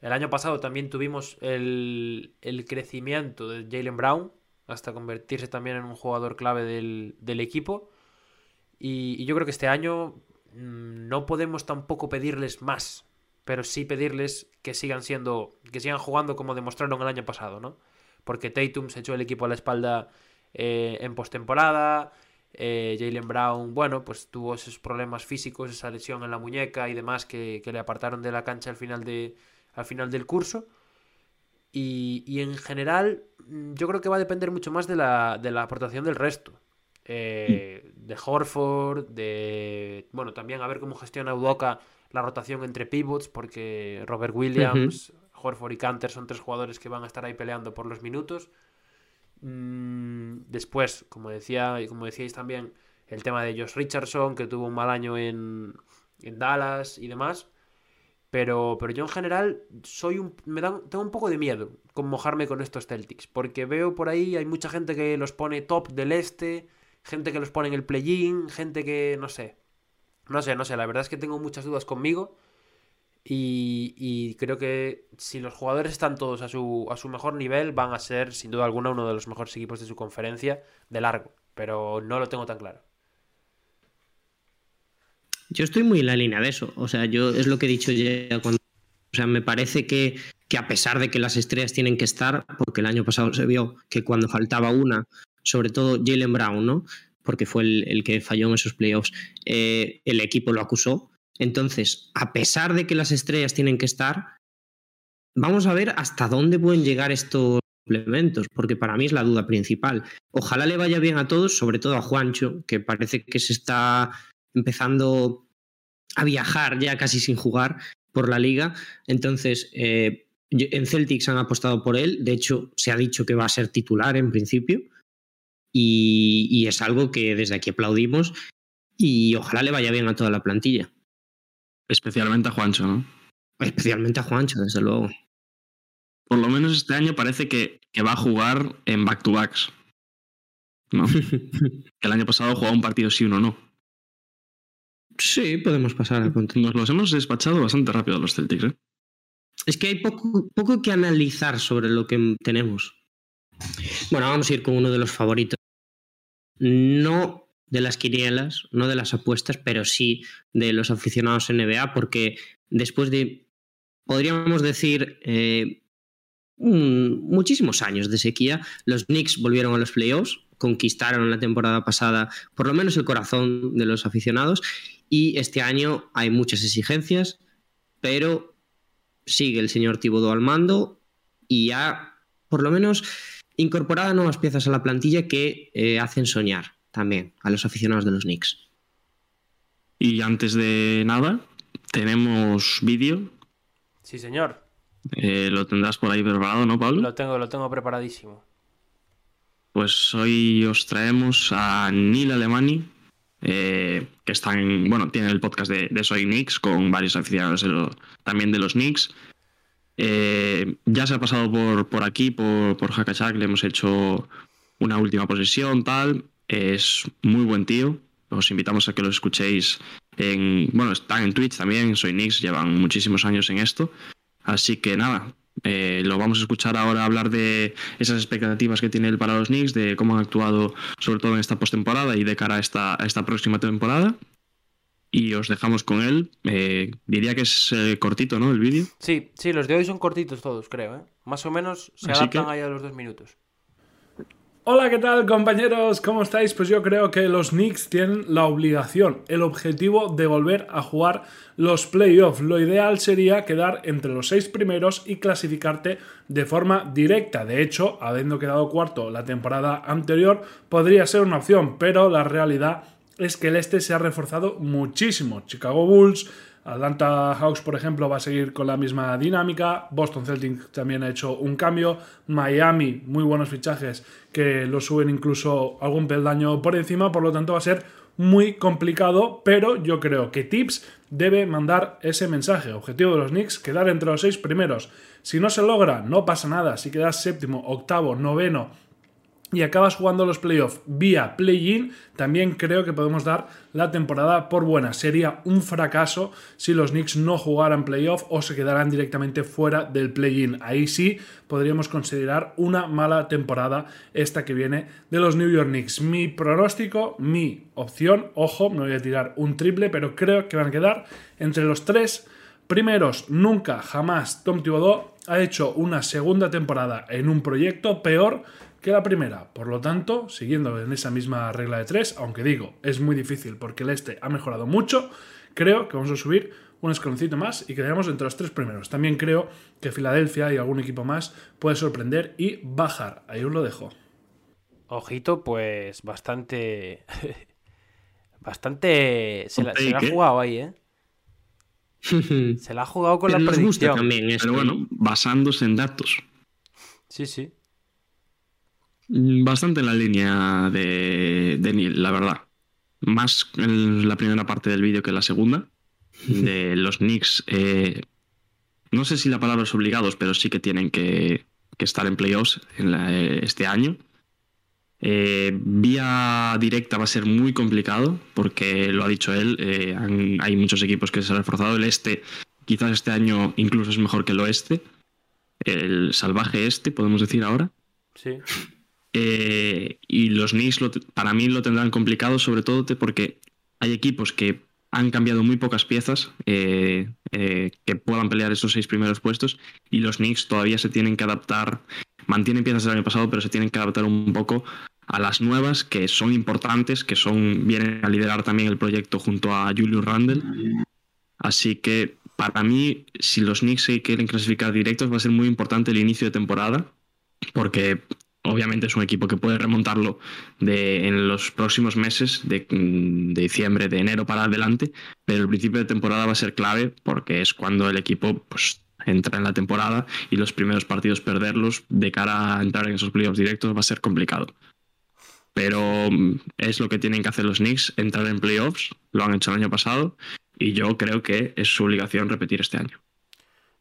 El año pasado también tuvimos el, crecimiento de Jalen Brown hasta convertirse también en un jugador clave del, equipo. Y, yo creo que este año mm, no podemos tampoco pedirles más, pero sí pedirles que sigan siendo, que sigan jugando como demostraron el año pasado, ¿no? Porque Tatum se echó el equipo a la espalda eh, en postemporada. Eh, Jalen Brown, bueno, pues tuvo esos problemas físicos, esa lesión en la muñeca y demás que le apartaron de la cancha al final de, al final del curso. Y, en general, mm, yo creo que va a depender mucho más de la, de la aportación del resto. Eh, de Horford, de. Bueno, también a ver cómo gestiona Udoka la rotación entre pivots, porque Robert Williams, Horford y Canter son tres jugadores que van a estar ahí peleando por los minutos. Mm, después, como decía y como decíais también, el tema de Josh Richardson, que tuvo un mal año en, en Dallas y demás. Pero, pero yo en general soy un, me da, tengo un poco de miedo con mojarme con estos Celtics. Porque veo por ahí, hay mucha gente que los pone top del este, gente que los pone en el play-in, gente que no sé. No sé, no sé, la verdad es que tengo muchas dudas conmigo. Y, y, creo que si los jugadores están todos a su, a su mejor nivel, van a ser sin duda alguna uno de los mejores equipos de su conferencia de largo. Pero no lo tengo tan claro. Yo estoy muy en la línea de eso. O sea, yo es lo que he dicho ya cuando. O sea, me parece que, que a pesar de que las estrellas tienen que estar, porque el año pasado se vio que cuando faltaba una, sobre todo Jalen Brown, ¿no? Porque fue el, que falló en esos playoffs, eh, el equipo lo acusó. Entonces, a pesar de que las estrellas tienen que estar, vamos a ver hasta dónde pueden llegar estos, complementos, porque para mí es la duda principal. Ojalá le vaya bien a todos, sobre todo a Juancho, que parece que se está empezando a viajar ya casi sin jugar por la liga. Entonces, eh, en Celtics han apostado por él, de hecho se ha dicho que va a ser titular en principio, y, y es algo que desde aquí aplaudimos y ojalá le vaya bien a toda la plantilla. Especialmente a Juancho, ¿no? Especialmente a Juancho, desde luego. Por lo menos este año parece que, que va a jugar en back-to-backs. ¿No? que el año pasado jugaba un partido sí, uno no. Sí, podemos pasar a continuar. Nos los hemos despachado bastante rápido los Celtics, ¿eh? Es que hay poco, poco que analizar sobre lo que tenemos. Bueno, vamos a ir con uno de los favoritos. No de las quinielas, no de las apuestas, pero sí de los aficionados NBA, porque después de, podríamos decir, eh, muchísimos años de sequía, los Knicks volvieron a los playoffs, conquistaron la temporada pasada por lo menos el corazón de los aficionados y este año hay muchas exigencias, pero sigue el señor Thibodeau al mando y ha por lo menos incorporado nuevas piezas a la plantilla que eh, hacen soñar también a los aficionados de los Knicks. Y antes de nada, tenemos vídeo. Sí, señor. Eh, lo tendrás por ahí preparado, ¿no, Pablo? Lo tengo, lo tengo preparadísimo. Pues hoy os traemos a Neil Alemani, eh, que está en, bueno, tiene el podcast de, Soy Knicks con varios aficionados también de los Knicks. Eh, ya se ha pasado por, por aquí, por, por le hemos hecho una última posesión, tal. Es muy buen tío. Os invitamos a que lo escuchéis en. Bueno, están en Twitch también, soy Nix, llevan muchísimos años en esto. Así que nada, eh, lo vamos a escuchar ahora hablar de esas expectativas que tiene él para los Knicks, de cómo han actuado sobre todo en esta postemporada y de cara a esta, esta próxima temporada. Y os dejamos con él. Eh, diría que es eh, cortito, ¿no? El vídeo. Sí, sí, los de hoy son cortitos todos, creo. Más o menos se adaptan ahí a los dos minutos. Hola, ¿qué tal compañeros? ¿Cómo estáis? Pues yo creo que los Knicks tienen la obligación, el objetivo de volver a jugar los playoffs. Lo ideal sería quedar entre los seis primeros y clasificarte de forma directa. De hecho, habiendo quedado cuarto la temporada anterior, podría ser una opción, pero la realidad es que el este se ha reforzado muchísimo. Chicago Bulls, Atlanta Hawks, por ejemplo, va a seguir con la misma dinámica. Boston Celtics también ha hecho un cambio. Miami, muy buenos fichajes que lo suben incluso algún peldaño por encima. Por lo tanto, va a ser muy complicado. Pero yo creo que Tips debe mandar ese mensaje. Objetivo de los Knicks, quedar entre los seis primeros. Si no se logra, no pasa nada. Si quedas séptimo, octavo, noveno y acabas jugando los playoffs vía play-in, también creo que podemos dar la temporada por buena. Sería un fracaso si los Knicks no jugaran playoff o se quedaran directamente fuera del play-in. Ahí sí podríamos considerar una mala temporada esta que viene de los New York Knicks. Mi pronóstico, mi opción, ojo, me voy a tirar un triple, pero creo que van a quedar entre los tres primeros. Nunca, jamás Tom Thibodeau ha hecho una segunda temporada en un proyecto peor que la primera. Por lo tanto, siguiendo en esa misma regla de tres, aunque digo, es muy difícil porque el este ha mejorado mucho, creo que vamos a subir un escaloncito más y quedaremos entre los tres primeros. También creo que Filadelfia y algún equipo más puede sorprender y bajar. Ahí os lo dejo. Ojito, pues bastante. bastante. Se la, ha jugado ahí, ¿eh? se la ha jugado con la predicción. También Pero bueno, basándose en datos. Sí, sí. Mm, bastante en la línea de, Neil, la verdad. Más en la primera parte del vídeo que la segunda. De los Knicks. Eh, no sé si la palabra es obligados, pero sí que tienen que, estar en playoffs en este año. Eh, vía directa va a ser muy complicado, porque lo ha dicho él, eh, hay muchos equipos que se han reforzado. El este, quizás este año incluso es mejor que el oeste. El salvaje este, podemos decir ahora. Sí. Eh, y los Knicks para mí lo tendrán complicado, sobre todo porque hay equipos que han cambiado muy pocas piezas eh, eh, que puedan pelear esos seis primeros puestos y los Knicks todavía se tienen que adaptar, mantienen piezas del año pasado, pero se tienen que adaptar un poco a las nuevas que son importantes, que son vienen a liderar también el proyecto junto a Julius Randle. Así que para mí, si los Knicks se quieren clasificar directos, va a ser muy importante el inicio de temporada porque obviamente es un equipo que puede remontarlo en los próximos meses, de, diciembre, de enero para adelante, pero el principio de temporada va a ser clave porque es cuando el equipo pues, entra en la temporada y los primeros partidos perderlos de cara a entrar en esos playoffs directos va a ser complicado. Pero mm, es lo que tienen que hacer los Knicks, entrar en playoffs, lo han hecho el año pasado y yo creo que es su obligación repetir este año.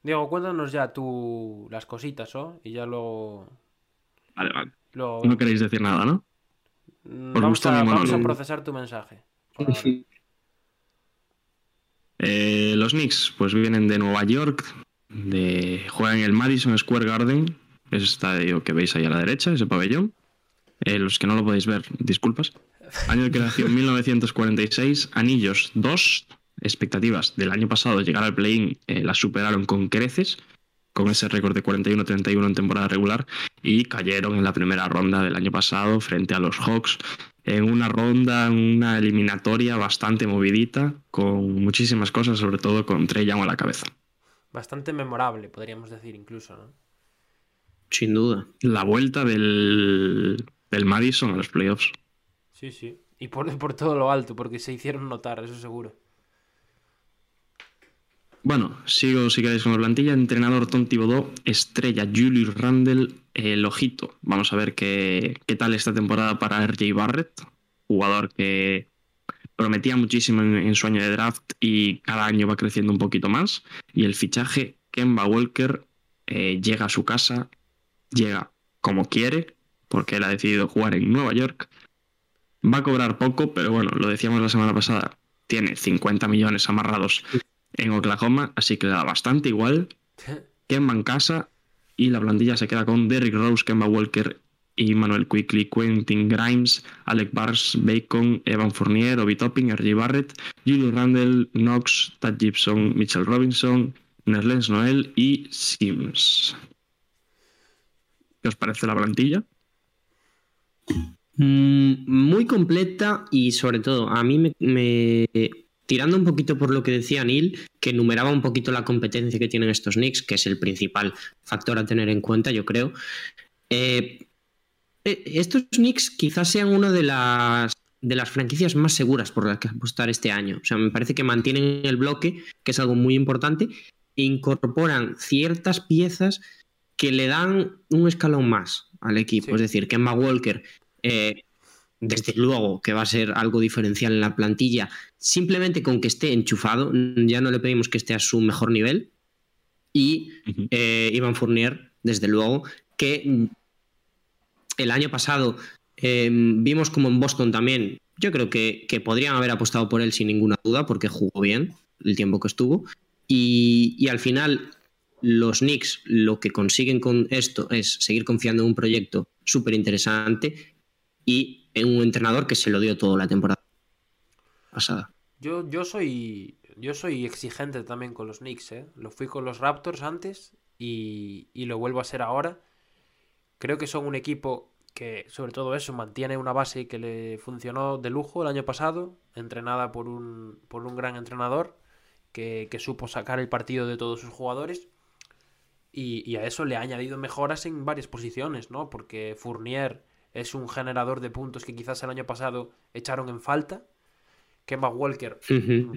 Diego, cuéntanos ya tú las cositas, ¿o? Y ya lo... Vale, vale. No queréis decir nada, ¿no? Por vamos, a, vamos a procesar tu mensaje. Eh, los Knicks pues vienen de Nueva York, de, juegan en el Madison Square Garden, ese estadio que veis ahí a la derecha, ese pabellón. Eh, los que no lo podéis ver, disculpas. Año de creación 1946, anillos 2, expectativas del año pasado llegar al play-in eh, las superaron con creces, con ese récord de 41-31 en temporada regular, y cayeron en la primera ronda del año pasado frente a los Hawks, en una ronda, una eliminatoria bastante movidita, con muchísimas cosas, sobre todo con Trey Young a la cabeza. Bastante memorable, podríamos decir incluso, ¿no? Sin duda. La vuelta del, del Madison a los playoffs. Sí, sí. Y por, por todo lo alto, porque se hicieron notar, eso seguro. Bueno, sigo si queréis con la plantilla. Entrenador Tom Thibodeau, estrella Julius Randle, el ojito. Vamos a ver qué, qué tal esta temporada para RJ Barrett, jugador que prometía muchísimo en, su año de draft y cada año va creciendo un poquito más. Y el fichaje, Kemba Walker, eh, llega a su casa, llega como quiere, porque él ha decidido jugar en Nueva York. Va a cobrar poco, pero bueno, lo decíamos la semana pasada, tiene 50 millones amarrados en Oklahoma, así que le da bastante igual. Kemba en casa y la plantilla se queda con Derrick Rose, Kemba Walker y Manuel Quickly, Quentin Grimes, Alec Bars, Bacon, Evan Fournier, Obi Topping, R.J. Barrett, Julius Randle, Knox, Tad Gibson, Mitchell Robinson, Nerlens Noel y Sims. ¿Qué os parece la plantilla? Mm, muy completa y sobre todo a mí me tirando un poquito por lo que decía Neil, que enumeraba un poquito la competencia que tienen estos Knicks, que es el principal factor a tener en cuenta, yo creo. Eh, eh, estos Knicks quizás sean una de las, de las franquicias más seguras por las que apostar este año. O sea, me parece que mantienen el bloque, que es algo muy importante, e incorporan ciertas piezas que le dan un escalón más al equipo. Es decir, que Emma Walker eh, desde luego que va a ser algo diferencial en la plantilla, simplemente con que esté enchufado, ya no le pedimos que esté a su mejor nivel. Y eh, Iván Fournier, desde luego, que el año pasado em, vimos como en Boston también, yo creo que, podrían haber apostado por él sin ninguna duda, porque jugó bien el tiempo que estuvo. Y, y al final, los Knicks lo que consiguen con esto es seguir confiando en un proyecto súper interesante y en un entrenador que se lo dio todo la temporada pasada. Yo, yo soy yo soy exigente también con los Knicks, ¿eh? Lo fui con los Raptors antes y, y lo vuelvo a ser ahora. Creo que son un equipo que, sobre todo eso, mantiene una base que le funcionó de lujo el año pasado, entrenada por un, por un gran entrenador que, que supo sacar el partido de todos sus jugadores. Y, y, a eso le ha añadido mejoras en varias posiciones, ¿no? Porque Fournier es un generador de puntos que quizás el año pasado echaron en falta. Kemba Walker,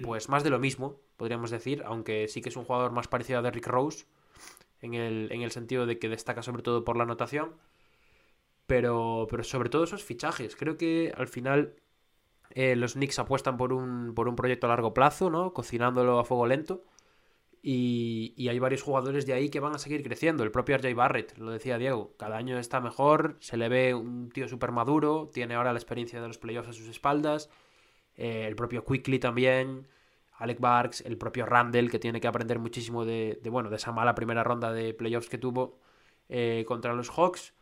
pues más de lo mismo, podríamos decir, aunque sí que es un jugador más parecido a Derrick Rose, en el, en el sentido de que destaca sobre todo por la anotación. Pero, pero sobre todo esos fichajes. Creo que al final eh, los Knicks apuestan por un, por un proyecto a largo plazo, ¿no? Cocinándolo a fuego lento. Y, hay varios jugadores de ahí que van a seguir creciendo. El propio RJ Barrett, lo decía Diego, cada año está mejor, se le ve un tío súper maduro, tiene ahora la experiencia de los playoffs a sus espaldas. Eh, el propio Quickly también, Alec Barks, el propio Randall, que tiene que aprender muchísimo de, bueno, de esa mala primera ronda de playoffs que tuvo eh, contra los Hawks.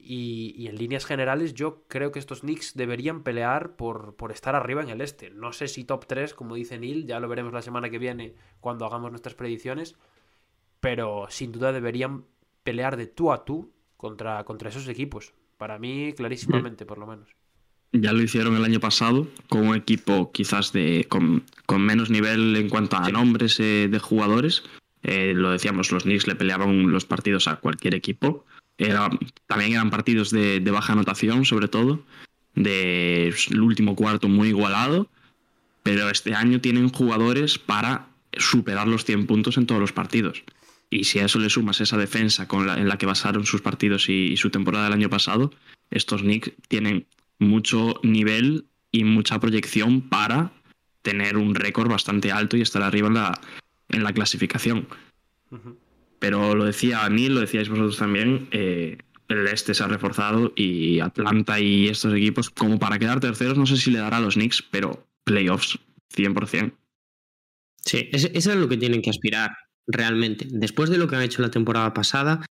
Y, en líneas generales yo creo que estos Knicks deberían pelear por, por, estar arriba en el este. No sé si top 3, como dice Neil, ya lo veremos la semana que viene cuando hagamos nuestras predicciones, pero sin duda deberían pelear de tú a tú contra, contra esos equipos. Para mí, clarísimamente, por lo menos. Ya lo hicieron el año pasado con un equipo quizás de con, menos nivel en cuanto a nombres eh, de jugadores. Eh, lo decíamos, los Knicks le peleaban los partidos a cualquier equipo era, también eran partidos de, de baja anotación, sobre todo, del último cuarto muy igualado, pero este año tienen jugadores para superar los 100 puntos en todos los partidos. Y si a eso le sumas esa defensa en la que basaron sus partidos y, su temporada del año pasado, estos Knicks tienen mucho nivel y mucha proyección para tener un récord bastante alto y estar arriba en la, en la clasificación. Uh. Pero lo decía Neil, lo decíais vosotros también, eh, el este se ha reforzado y Atlanta y estos equipos, como para quedar terceros, no sé si le dará a los Knicks, pero playoffs, 100%. Sí, eso es lo que tienen que aspirar realmente. Después de lo que han hecho la temporada pasada,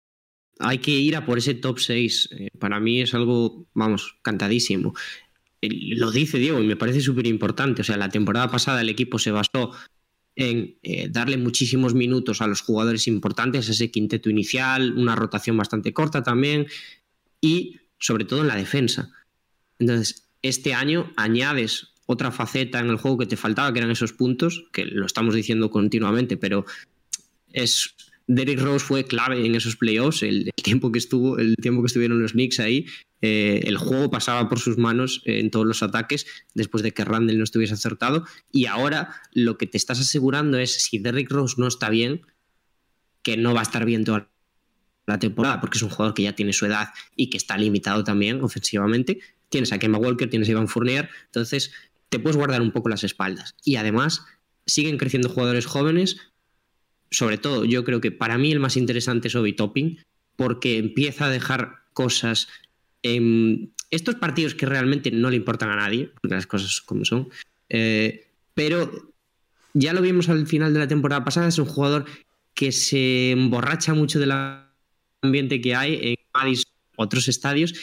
hay que ir a por ese top 6. Eh, para mí es algo, vamos, cantadísimo. Lo dice Diego y me parece súper importante. O sea, la temporada pasada el equipo se basó en eh, darle muchísimos minutos a los jugadores importantes, ese quinteto inicial, una rotación bastante corta también, y sobre todo en la defensa. Entonces, este año añades otra faceta en el juego que te faltaba, que eran esos puntos, que lo estamos diciendo continuamente, pero es Derrick Rose fue clave en esos playoffs, el, el, tiempo que estuvo, el tiempo que estuvieron los Knicks ahí, eh, el juego pasaba por sus manos en todos los ataques después de que Randall no estuviese acertado y ahora lo que te estás asegurando es si Derrick Rose no está bien, que no va a estar bien toda la temporada porque es un jugador que ya tiene su edad y que está limitado también ofensivamente, tienes a Kemba Walker, tienes a Ivan Fournier, entonces te puedes guardar un poco las espaldas. Y además siguen creciendo jugadores jóvenes sobre todo, yo creo que para mí el más interesante es Obi Topping, porque empieza a dejar cosas en estos partidos que realmente no le importan a nadie, las cosas como son, eh, pero ya lo vimos al final de la temporada pasada, es un jugador que se emborracha mucho del ambiente que hay en Madison, otros estadios,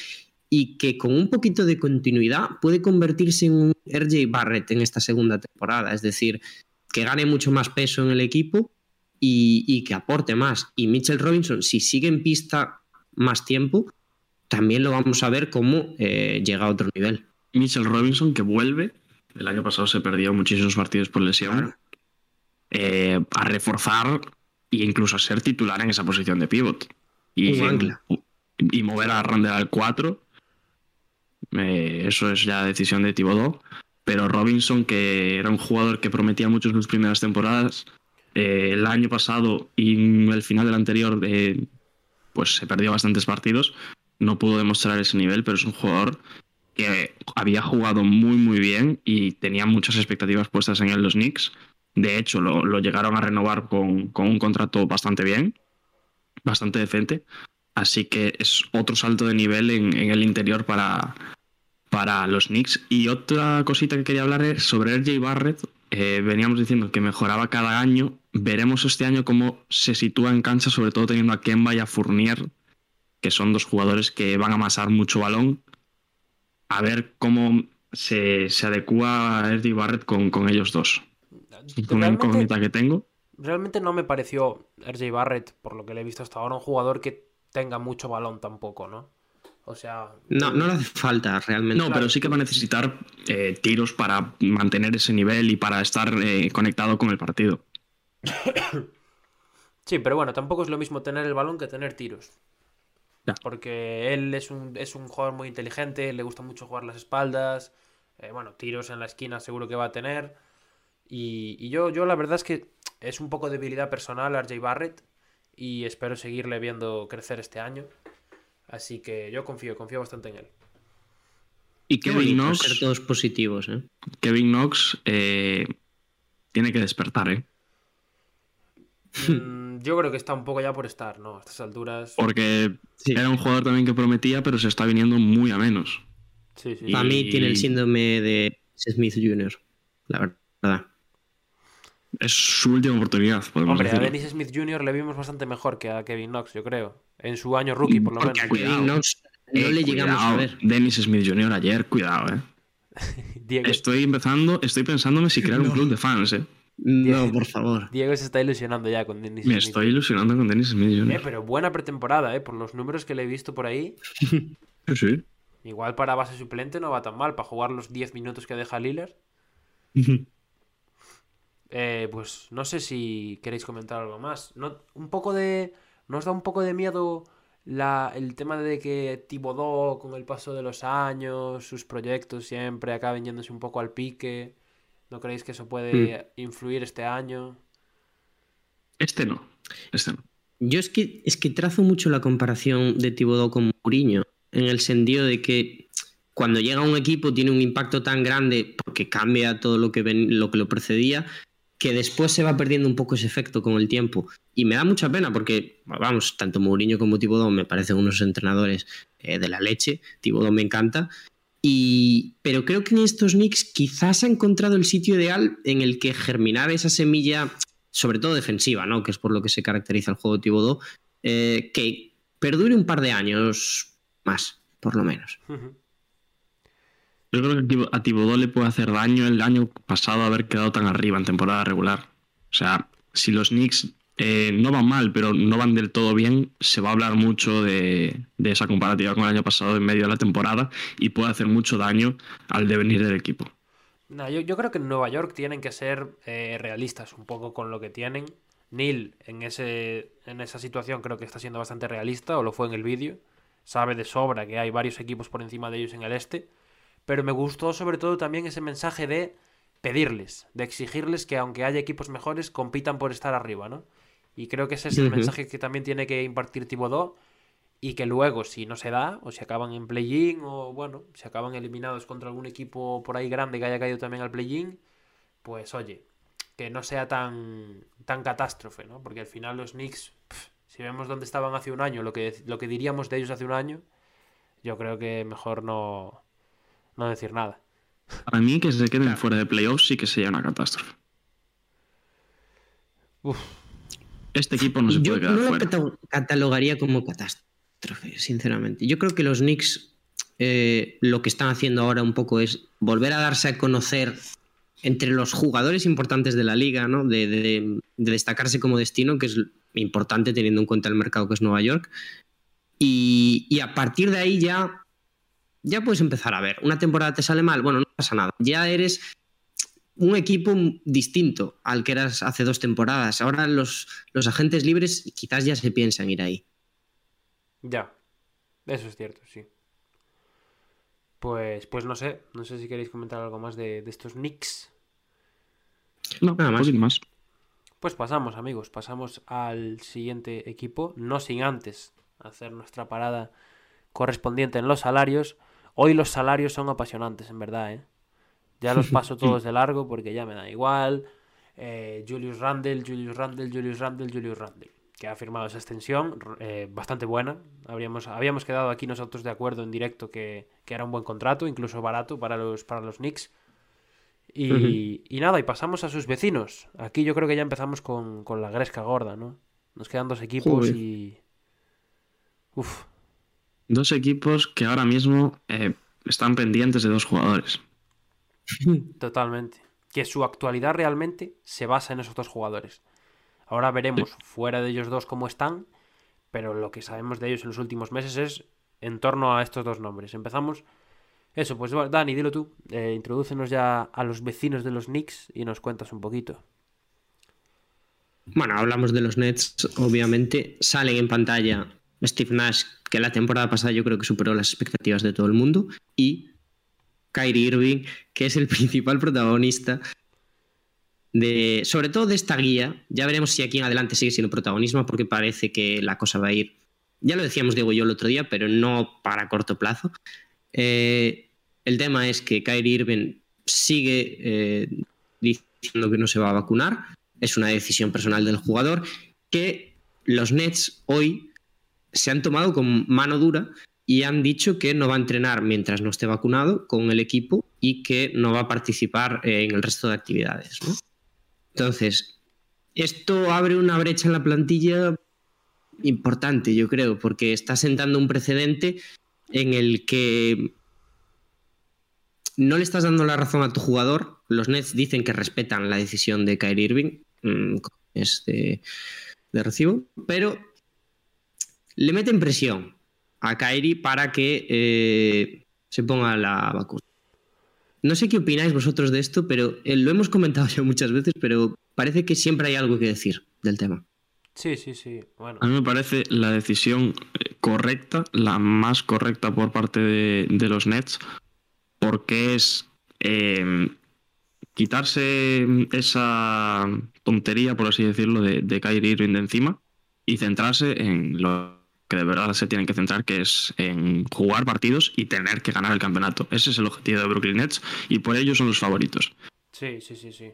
y que con un poquito de continuidad puede convertirse en un RJ Barrett en esta segunda temporada, es decir, que gane mucho más peso en el equipo y, y, que aporte más. Y Mitchell Robinson, si sigue en pista más tiempo, también lo vamos a ver cómo eh, llega a otro nivel. Mitchell Robinson que vuelve, el año pasado se perdió muchísimos partidos por lesión, claro. eh, a reforzar e incluso a ser titular en esa posición de pivot. Y, y mover a Randall al 4, eh, eso es ya decisión de Thibodeau. Pero Robinson, que era un jugador que prometía mucho en sus primeras temporadas, eh, el año pasado y el final del anterior eh, pues se perdió bastantes partidos. No pudo demostrar ese nivel pero es un jugador que había jugado muy muy bien y tenía muchas expectativas puestas en él los Knicks. De hecho lo, lo llegaron a renovar con, con, un contrato bastante bien bastante decente. Así que es otro salto de nivel en, el interior para para los Knicks. Y otra cosita que quería hablar es sobre RJ Barrett eh, veníamos diciendo que mejoraba cada año. Veremos este año cómo se sitúa en cancha, sobre todo teniendo a Kemba y a Fournier, que son dos jugadores que van a amasar mucho balón. A ver cómo se, se adecua a Eddie Barrett con, con ellos dos. Una incógnita que tengo. Realmente no me pareció RJ Barrett, por lo que le he visto hasta ahora, un jugador que tenga mucho balón tampoco, ¿no? O sea. No, no le hace falta realmente. No, pero sí que va a necesitar eh, tiros para mantener ese nivel y para estar eh, conectado con el partido. Sí, pero bueno, tampoco es lo mismo tener el balón que tener tiros. Ya. Porque él es un, es un jugador muy inteligente, le gusta mucho jugar las espaldas. Eh, bueno, tiros en la esquina seguro que va a tener. Y, y, yo, yo la verdad es que es un poco debilidad personal RJ Barrett. Y espero seguirle viendo crecer este año. Así que yo confío, confío bastante en él. Y Kevin Knox. Ser todos positivos, ¿eh? Kevin Knox eh, tiene que despertar, ¿eh? Mm, yo creo que está un poco ya por estar, ¿no? A estas alturas. Porque sí. era un jugador también que prometía, pero se está viniendo muy a menos. Sí, sí. Y... Para mí tiene el síndrome de Smith Jr., la verdad. Es su última oportunidad, Hombre, decirlo. a Dennis Smith Jr. le vimos bastante mejor que a Kevin Knox, yo creo. En su año rookie, por lo Porque menos. a Kevin Knox no Eh, le llegamos cuidado, a ver. Dennis Smith Jr. ayer, cuidado, eh. Diego, Estoy empezando, estoy pensándome si crear un club de fans, eh. No, por favor. Diego se está ilusionando ya con Dennis Me Smith. estoy ilusionando con Dennis Smith Jr. Eh, pero buena pretemporada, ¿eh? Por los números que le he visto por ahí. Sí, sí. Igual para base suplente no va tan mal. Para jugar los 10 minutos que deja Lillard. Eh, pues no sé si queréis comentar algo más. No, un poco de. ¿No os da un poco de miedo la, el tema de que Tibodó, con el paso de los años, sus proyectos siempre acaben yéndose un poco al pique. ¿No creéis que eso puede hmm. influir este año? Este no. Este no. Yo es que, es que trazo mucho la comparación de Tibodó con Mourinho, en el sentido de que cuando llega un equipo tiene un impacto tan grande porque cambia todo lo que, lo que lo precedía, que después se va perdiendo un poco ese efecto con el tiempo. Y me da mucha pena porque, vamos, tanto Mourinho como Tibodó me parecen unos entrenadores eh, de la leche. Tibodó me encanta. Y, pero creo que en estos Knicks quizás ha encontrado el sitio ideal en el que germinar esa semilla, sobre todo defensiva, ¿no? que es por lo que se caracteriza el juego de Tibodó, eh, que perdure un par de años más, por lo menos. Yo creo que a Tibodó le puede hacer daño el año pasado haber quedado tan arriba en temporada regular. O sea, si los Knicks eh, no van mal, pero no van del todo bien, se va a hablar mucho de, esa comparativa con el año pasado en medio de la temporada y puede hacer mucho daño al devenir del equipo. yo, creo que en Nueva York tienen que ser eh, realistas un poco con lo que tienen. Neil en, ese, en esa situación creo que está siendo bastante realista, o lo fue en el vídeo. Sabe de sobra que hay varios equipos por encima de ellos en el este pero me gustó sobre todo también ese mensaje de pedirles, de exigirles que aunque haya equipos mejores, compitan por estar arriba, ¿no? Y creo que ese es el mensaje que también tiene que impartir Tibodó y que luego, si no se da, o si acaban en play-in, o bueno, si acaban eliminados contra algún equipo por ahí grande que haya caído también al play-in, pues oye, que no sea tan, tan catástrofe, ¿no? Porque al final los Knicks, si vemos dónde estaban hace un año, lo que, lo que diríamos de ellos hace un año, yo creo que mejor no, no decir nada. Para mí que se queden fuera de playoffs sí que sería una catástrofe. Este equipo no se puede quedar no fuera. lo catalogaría como catástrofe, sinceramente. Yo creo que los Knicks eh, lo que están haciendo ahora un poco es volver a darse a conocer entre los jugadores importantes de la liga, ¿no? De, de, destacarse como destino, que es importante teniendo en cuenta el mercado que es Nueva York. Y, y a partir de ahí ya ya puedes empezar a ver. Una temporada te sale mal, bueno, no pasa nada. Ya eres un equipo distinto al que eras hace dos temporadas. Ahora los, los agentes libres quizás ya se piensan ir ahí. Ya, eso es cierto, sí. Pues, pues no sé, no sé si queréis comentar algo más de, estos Knicks. No, nada más. más. Pues pasamos, amigos, pasamos al siguiente equipo, no sin antes hacer nuestra parada correspondiente en los salarios. Hoy los salarios son apasionantes, en verdad, ¿eh? Ya los paso todos de largo porque ya me da igual. Eh, Julius Randle, Julius Randle, Julius Randle, Julius Randle, que ha firmado esa extensión eh, bastante buena. Habríamos, habíamos quedado aquí nosotros de acuerdo en directo que, era un buen contrato, incluso barato para los, para los Knicks. Y, y, nada, y pasamos a sus vecinos. Aquí yo creo que ya empezamos con, con la gresca gorda, ¿no? Nos quedan dos equipos y... Uf, Dos equipos que ahora mismo eh, están pendientes de dos jugadores. Totalmente. Que su actualidad realmente se basa en esos dos jugadores. Ahora veremos fuera de ellos dos cómo están, pero lo que sabemos de ellos en los últimos meses es en torno a estos dos nombres. Empezamos. Eso, pues Dani, dilo tú. Eh, introdúcenos ya a los vecinos de los Knicks y nos cuentas un poquito. Bueno, hablamos de los Nets, obviamente. Salen en pantalla Steve Nash, que la temporada pasada yo creo que superó las expectativas de todo el mundo, y Kyrie Irving, que es el principal protagonista de, sobre todo de esta guía. Ya veremos si aquí en adelante sigue siendo protagonismo, porque parece que la cosa va a ir, ya lo decíamos Diego y yo el otro día, pero no para corto plazo. Eh, el tema es que Kyrie Irving sigue eh, diciendo que no se va a vacunar, es una decisión personal del jugador, que los Nets hoy se han tomado con mano dura y han dicho que no va a entrenar mientras no esté vacunado con el equipo y que no va a participar en el resto de actividades. Entonces, esto abre una brecha en la plantilla importante, yo creo, porque está sentando un precedente en el que no le estás dando la razón a tu jugador. Los Nets dicen que respetan la decisión de Kyrie Irving, mm, es de recibo, pero le meten presión a Kairi para que eh, se ponga la vacuna. No sé qué opináis vosotros de esto, pero eh, lo hemos comentado ya muchas veces, pero parece que siempre hay algo que decir del tema. Sí, sí, sí. Bueno. A mí me parece la decisión, eh, correcta, la más correcta por parte de, los Nets, porque es eh, quitarse esa tontería, por así decirlo, de, de Kyrie Irving de encima y centrarse en lo que de verdad se tienen que centrar, que es en jugar partidos y tener que ganar el campeonato. Ese es el objetivo de Brooklyn Nets y por ello son los favoritos. Sí, sí, sí, sí.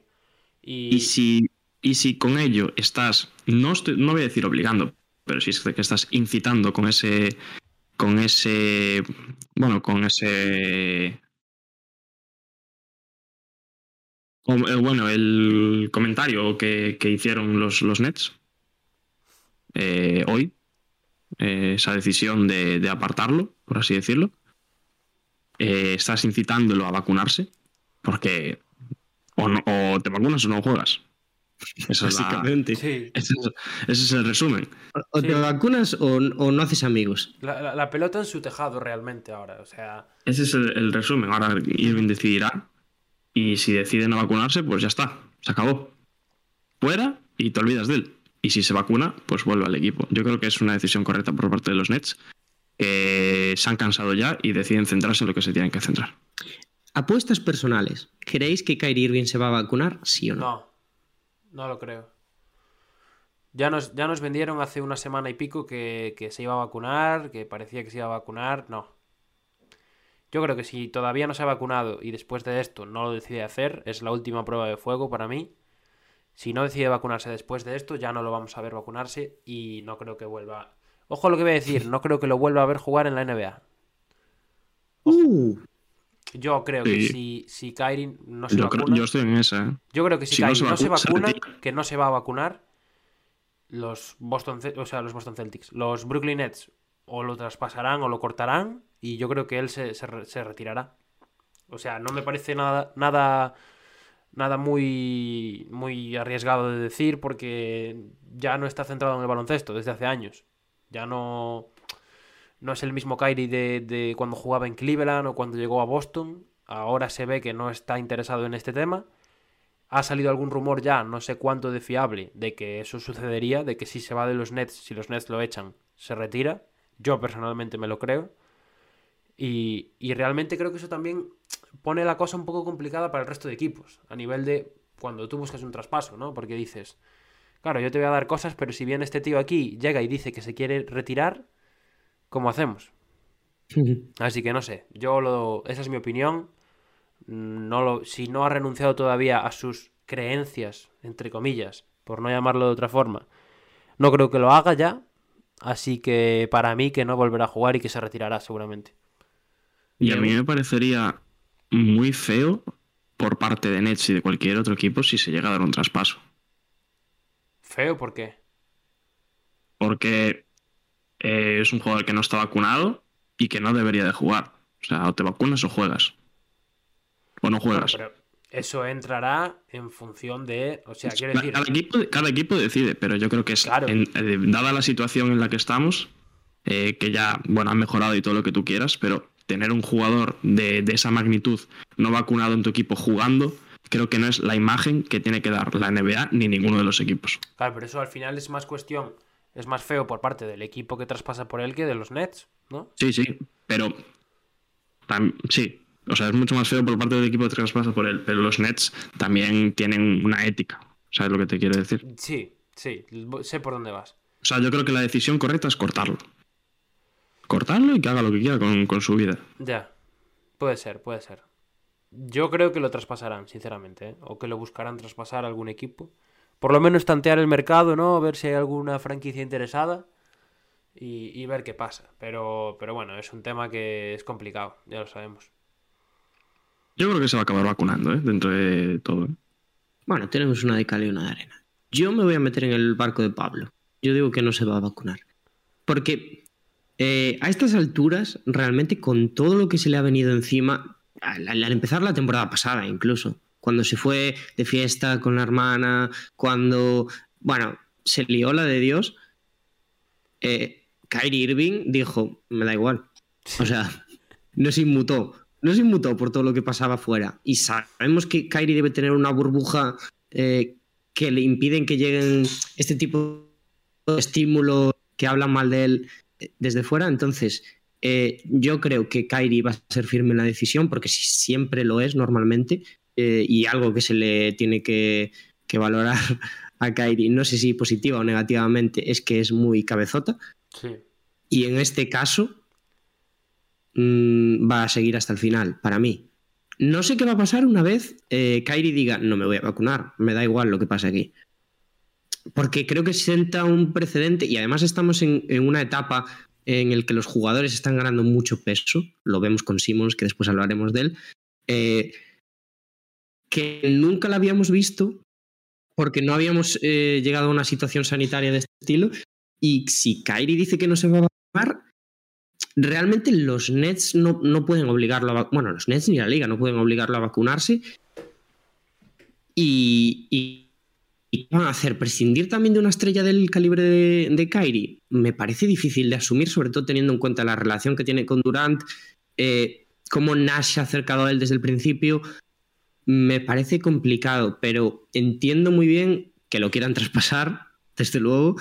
Y, si, y si con ello estás, no, no voy a decir obligando, pero si es que estás incitando con ese, con ese, bueno, con ese eh, bueno, el comentario que, hicieron los, los Nets eh, hoy, eh, esa decisión de, apartarlo, por así decirlo, estás incitándolo a vacunarse, porque o, te vacunas o no juegas. Básicamente. ese, es, el resumen. O, te vacunas o, no haces amigos. La, pelota en su tejado realmente ahora. O sea... Ese es el, resumen. Ahora Irving decidirá. Y si decide no vacunarse, pues ya está. Se acabó. Fuera y te olvidas de él. Y si se vacuna, pues vuelve al equipo. Yo creo que es una decisión correcta por parte de los Nets. se han cansado ya y deciden centrarse en lo que se tienen que centrar. Apuestas personales. ¿Creéis que Kyrie Irving se va a vacunar? ¿Sí o no? No, no lo creo. Ya nos, ya nos vendieron hace una semana y pico que, se iba a vacunar, que parecía que se iba a vacunar. No. Yo creo que si todavía no se ha vacunado y después de esto no lo decide hacer, es la última prueba de fuego para mí. Si no decide vacunarse después de esto, ya no lo vamos a ver vacunarse y no creo que vuelva. Ojo lo que voy a decir, no creo que lo vuelva a ver jugar en la NBA. Uh. Yo creo que si, si Kyrie no se vacuna. yo estoy en esa. ¿eh? Yo creo que si, Kyrie no se, vacuna, que no se va a vacunar, los Boston, o sea, los Boston Celtics, los Brooklyn Nets o lo traspasarán o lo cortarán y yo creo que él se, se, retirará. O sea, no me parece nada, nada, nada muy, muy arriesgado de decir porque ya no está centrado en el baloncesto desde hace años. Ya no no es el mismo Kyrie de, cuando jugaba en Cleveland o cuando llegó a Boston. Ahora se ve que no está interesado en este tema. Ha salido algún rumor ya, no sé cuánto de fiable, de que eso sucedería, de que si se va de los Nets, si los Nets lo echan, se retira. Yo personalmente me lo creo. Y, y realmente creo que eso también pone la cosa un poco complicada para el resto de equipos, a nivel de cuando tú buscas un traspaso, ¿no? Porque dices, claro, yo te voy a dar cosas, pero si viene este tío aquí, llega y dice que se quiere retirar, ¿Cómo hacemos? Así que no sé, yo lo, esa es mi opinión. No lo, si no ha renunciado todavía a sus creencias, entre comillas, por no llamarlo de otra forma, no creo que lo haga ya. Así que para mí que no volverá a jugar y que se retirará seguramente. Y a mí me parecería muy feo por parte de Nets y de cualquier otro equipo si se llega a dar un traspaso. ¿Feo por qué? Porque eh, es un jugador que no está vacunado y que no debería de jugar. O sea, o te vacunas o juegas. O no juegas. eso entrará en función de. O sea, quiero decir. Cada equipo, decide, pero yo creo que es. Eh, dada la situación en la que estamos, eh, que ya, bueno, ha mejorado y todo lo que tú quieras, pero tener un jugador de, de esa magnitud no vacunado en tu equipo jugando, creo que no es la imagen que tiene que dar la NBA ni ninguno de los equipos. Claro, pero eso al final es más cuestión es más feo por parte del equipo que traspasa por él que de los Nets, ¿no? Sí, sí, pero sí, o sea, es mucho más feo por parte del equipo que traspasa por él, pero los Nets también tienen una ética, ¿sabes lo que te quiero decir? Sí, sí, sé por dónde vas. O sea, yo creo que la decisión correcta es cortarlo. Cortarlo y que haga lo que quiera con, con su vida. Ya, puede ser, puede ser. Yo creo que lo traspasarán, sinceramente, ¿eh? o que lo buscarán traspasar a algún equipo por lo menos tantear el mercado, ¿no? Ver si hay alguna franquicia interesada y, ver qué pasa. Pero, pero bueno, es un tema que es complicado, ya lo sabemos. Yo creo que se va a acabar vacunando, ¿eh? Dentro de todo. ¿eh? Bueno, tenemos una de cal y una de arena. Yo me voy a meter en el barco de Pablo. Yo digo que no se va a vacunar. Porque eh, a estas alturas, realmente con todo lo que se le ha venido encima, al empezar la temporada pasada incluso, cuando se fue de fiesta con la hermana, cuando, bueno, se lió la de Dios, eh, Kyrie Irving dijo, me da igual. O sea, no se inmutó, no se inmutó por todo lo que pasaba afuera. Y sabemos que Kyrie debe tener una burbuja eh, que le impiden que lleguen este tipo de estímulos que hablan mal de él desde fuera. Entonces, eh, yo creo que Kyrie va a ser firme en la decisión, porque siempre lo es normalmente, eh, y algo que se le tiene que, valorar a Kyrie, no sé si positiva o negativamente, es que es muy cabezota. Y en este caso mm, va a seguir hasta el final, para mí. No sé qué va a pasar una vez eh, Kyrie diga, no me voy a vacunar, me da igual lo que pase aquí. Porque creo que sienta un precedente y además estamos en, en una etapa en el que los jugadores están ganando mucho peso, lo vemos con Simmons, que después hablaremos de él, eh, que nunca lo habíamos visto porque no habíamos eh, llegado a una situación sanitaria de este estilo. Y si Kyrie dice que no se va a vacunar, realmente los Nets no, no pueden obligarlo a Bueno, los Nets ni la liga no pueden obligarlo a vacunarse. ¿Y qué van a hacer? ¿Prescindir también de una estrella del calibre de, de Kyrie? Me parece difícil de asumir, sobre todo teniendo en cuenta la relación que tiene con Durant, eh, cómo Nash se ha acercado a él desde el principio. Me parece complicado, pero entiendo muy bien que lo quieran traspasar, desde luego,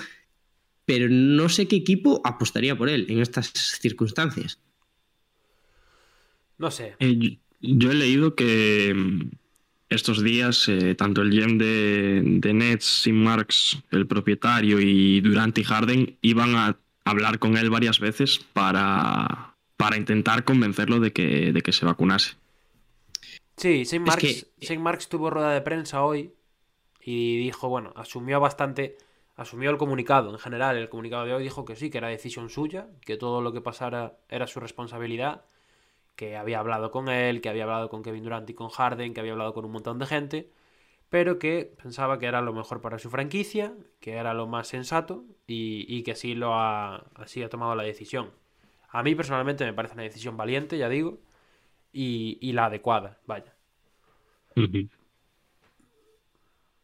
pero no sé qué equipo apostaría por él en estas circunstancias. No sé. Eh, yo he leído que estos días, eh, tanto el GM de, de Nets, Sim Marks, el propietario, y Durant y Harden iban a hablar con él varias veces para, para intentar convencerlo de que, de que se vacunase. Sí, Sim Marks, tuvo rueda de prensa hoy y dijo, bueno, asumió bastante, asumió el comunicado en general, el comunicado de hoy dijo que sí, que era decisión suya, que todo lo que pasara era su responsabilidad que había hablado con él, que había hablado con Kevin Durant y con Harden, que había hablado con un montón de gente, pero que pensaba que era lo mejor para su franquicia, que era lo más sensato y, que así lo ha, así ha tomado la decisión. A mí personalmente me parece una decisión valiente, ya digo, y, la adecuada, vaya.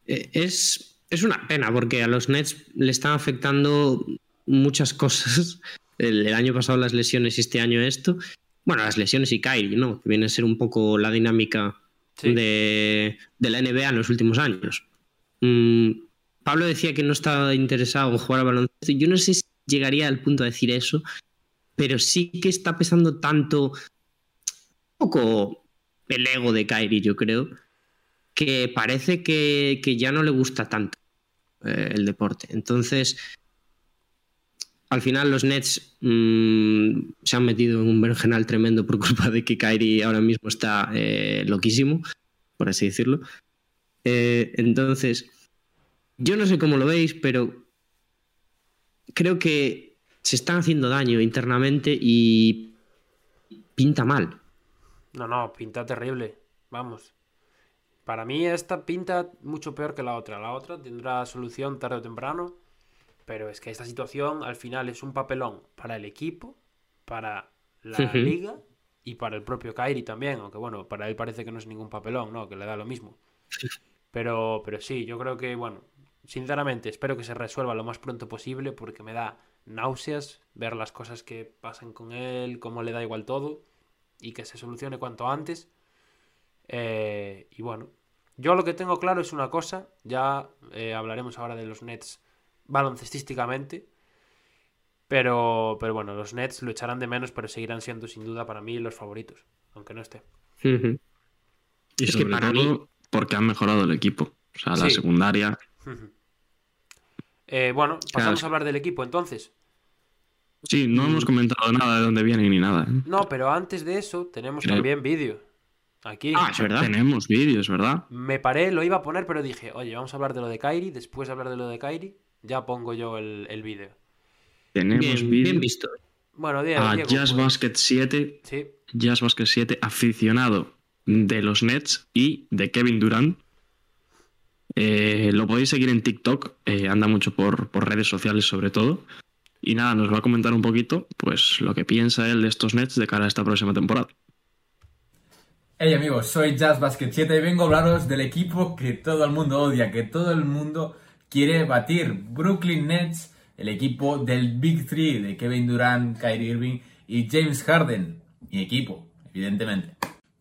Eh, es, es una pena porque a los Nets le están afectando muchas cosas. El, el, año pasado las lesiones y este año esto bueno, las lesiones y Kyrie, ¿no? Que viene a ser un poco la dinámica de, la NBA en los últimos años. Mm, Pablo decía que no estaba interesado en jugar al baloncesto. Yo no sé si llegaría al punto de decir eso, pero sí que está pesando tanto, un poco el ego de Kyrie, yo creo, que parece que, ya no le gusta tanto eh, el deporte. Entonces, al final los Nets mm, se han metido en un berenjenal tremendo por culpa de que Kyrie ahora mismo está eh, loquísimo, por así decirlo. Eh, entonces, yo no sé cómo lo veis, pero creo que se están haciendo daño internamente y pinta mal. No, no, pinta terrible. Vamos. Para mí esta pinta mucho peor que la otra. La otra tendrá solución tarde o temprano pero es que esta situación al final es un papelón para el equipo, para la liga y para el propio Kairi también, aunque bueno, para él parece que no es ningún papelón, ¿no? Que le da lo mismo. Pero, pero sí, yo creo que, bueno, sinceramente espero que se resuelva lo más pronto posible porque me da náuseas ver las cosas que pasan con él, cómo le da igual todo y que se solucione cuanto antes. Eh, y bueno, yo lo que tengo claro es una cosa, ya eh, hablaremos ahora de los Nets baloncestísticamente. Pero, pero bueno, los Nets lo echarán de menos, pero seguirán siendo sin duda para mí los favoritos, aunque no esté. Y es que para mí... porque han mejorado el equipo. O sea, la secundaria. Eh, bueno, pasamos a hablar del equipo entonces. Sí, no hemos comentado nada de dónde vienen ni nada. ¿eh? No, pero antes de eso tenemos también vídeo. Aquí. Ah, es verdad. Tenemos vídeos, ¿verdad? Me paré, lo iba a poner, pero dije, oye, vamos a hablar de lo de Kairi, después hablar de lo de Kairi ya pongo yo el, el vídeo. Tenemos vídeo. visto. Bueno, a Jazz Basket 7. Sí. Jazz Basket 7, aficionado de los Nets y de Kevin Durant. Eh, lo podéis seguir en TikTok, eh, anda mucho por, por, redes sociales sobre todo. Y nada, nos va a comentar un poquito pues lo que piensa él de estos Nets de cara a esta próxima temporada. Hey amigos, soy Jazz Basket 7 y vengo a hablaros del equipo que todo el mundo odia, que todo el mundo quiere batir Brooklyn Nets, el equipo del Big Three de Kevin Durant, Kyrie Irving y James Harden. Mi equipo, evidentemente.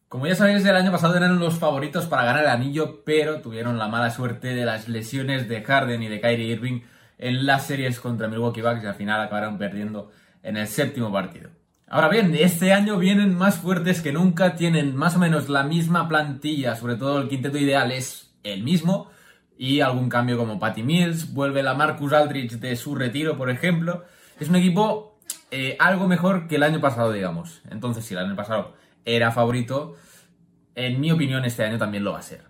Como ya sabéis, el año pasado eran los favoritos para ganar el anillo, pero tuvieron la mala suerte de las lesiones de Harden y de Kyrie Irving en las series contra Milwaukee Bucks y al final acabaron perdiendo en el séptimo partido. Ahora bien, este año vienen más fuertes que nunca, tienen más o menos la misma plantilla, sobre todo el quinteto ideal es el mismo, y algún cambio como Patty Mills, vuelve la Marcus Aldrich de su retiro, por ejemplo. Es un equipo eh, algo mejor que el año pasado, digamos. Entonces, si el año pasado era favorito, en mi opinión este año también lo va a ser.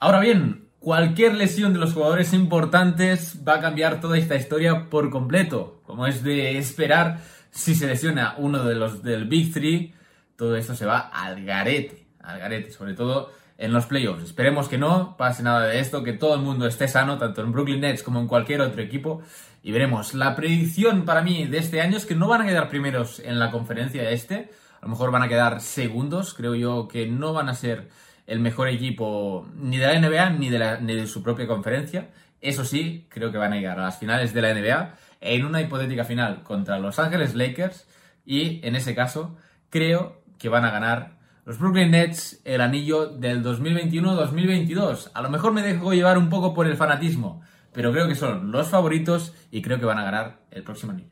Ahora bien, cualquier lesión de los jugadores importantes va a cambiar toda esta historia por completo. Como es de esperar, si se lesiona uno de los del Big Three, todo esto se va al garete. Al garete, sobre todo en los playoffs. Esperemos que no pase nada de esto, que todo el mundo esté sano, tanto en Brooklyn Nets como en cualquier otro equipo. Y veremos. La predicción para mí de este año es que no van a quedar primeros en la conferencia este. A lo mejor van a quedar segundos. Creo yo que no van a ser el mejor equipo ni de la NBA ni de, ni de su propia conferencia. Eso sí, creo que van a llegar a las finales de la NBA en una hipotética final contra Los Ángeles Lakers. Y en ese caso, creo que van a ganar los Brooklyn Nets el anillo del 2021-2022. A lo mejor me dejo llevar un poco por el fanatismo, pero creo que son los favoritos y creo que van a ganar el próximo anillo.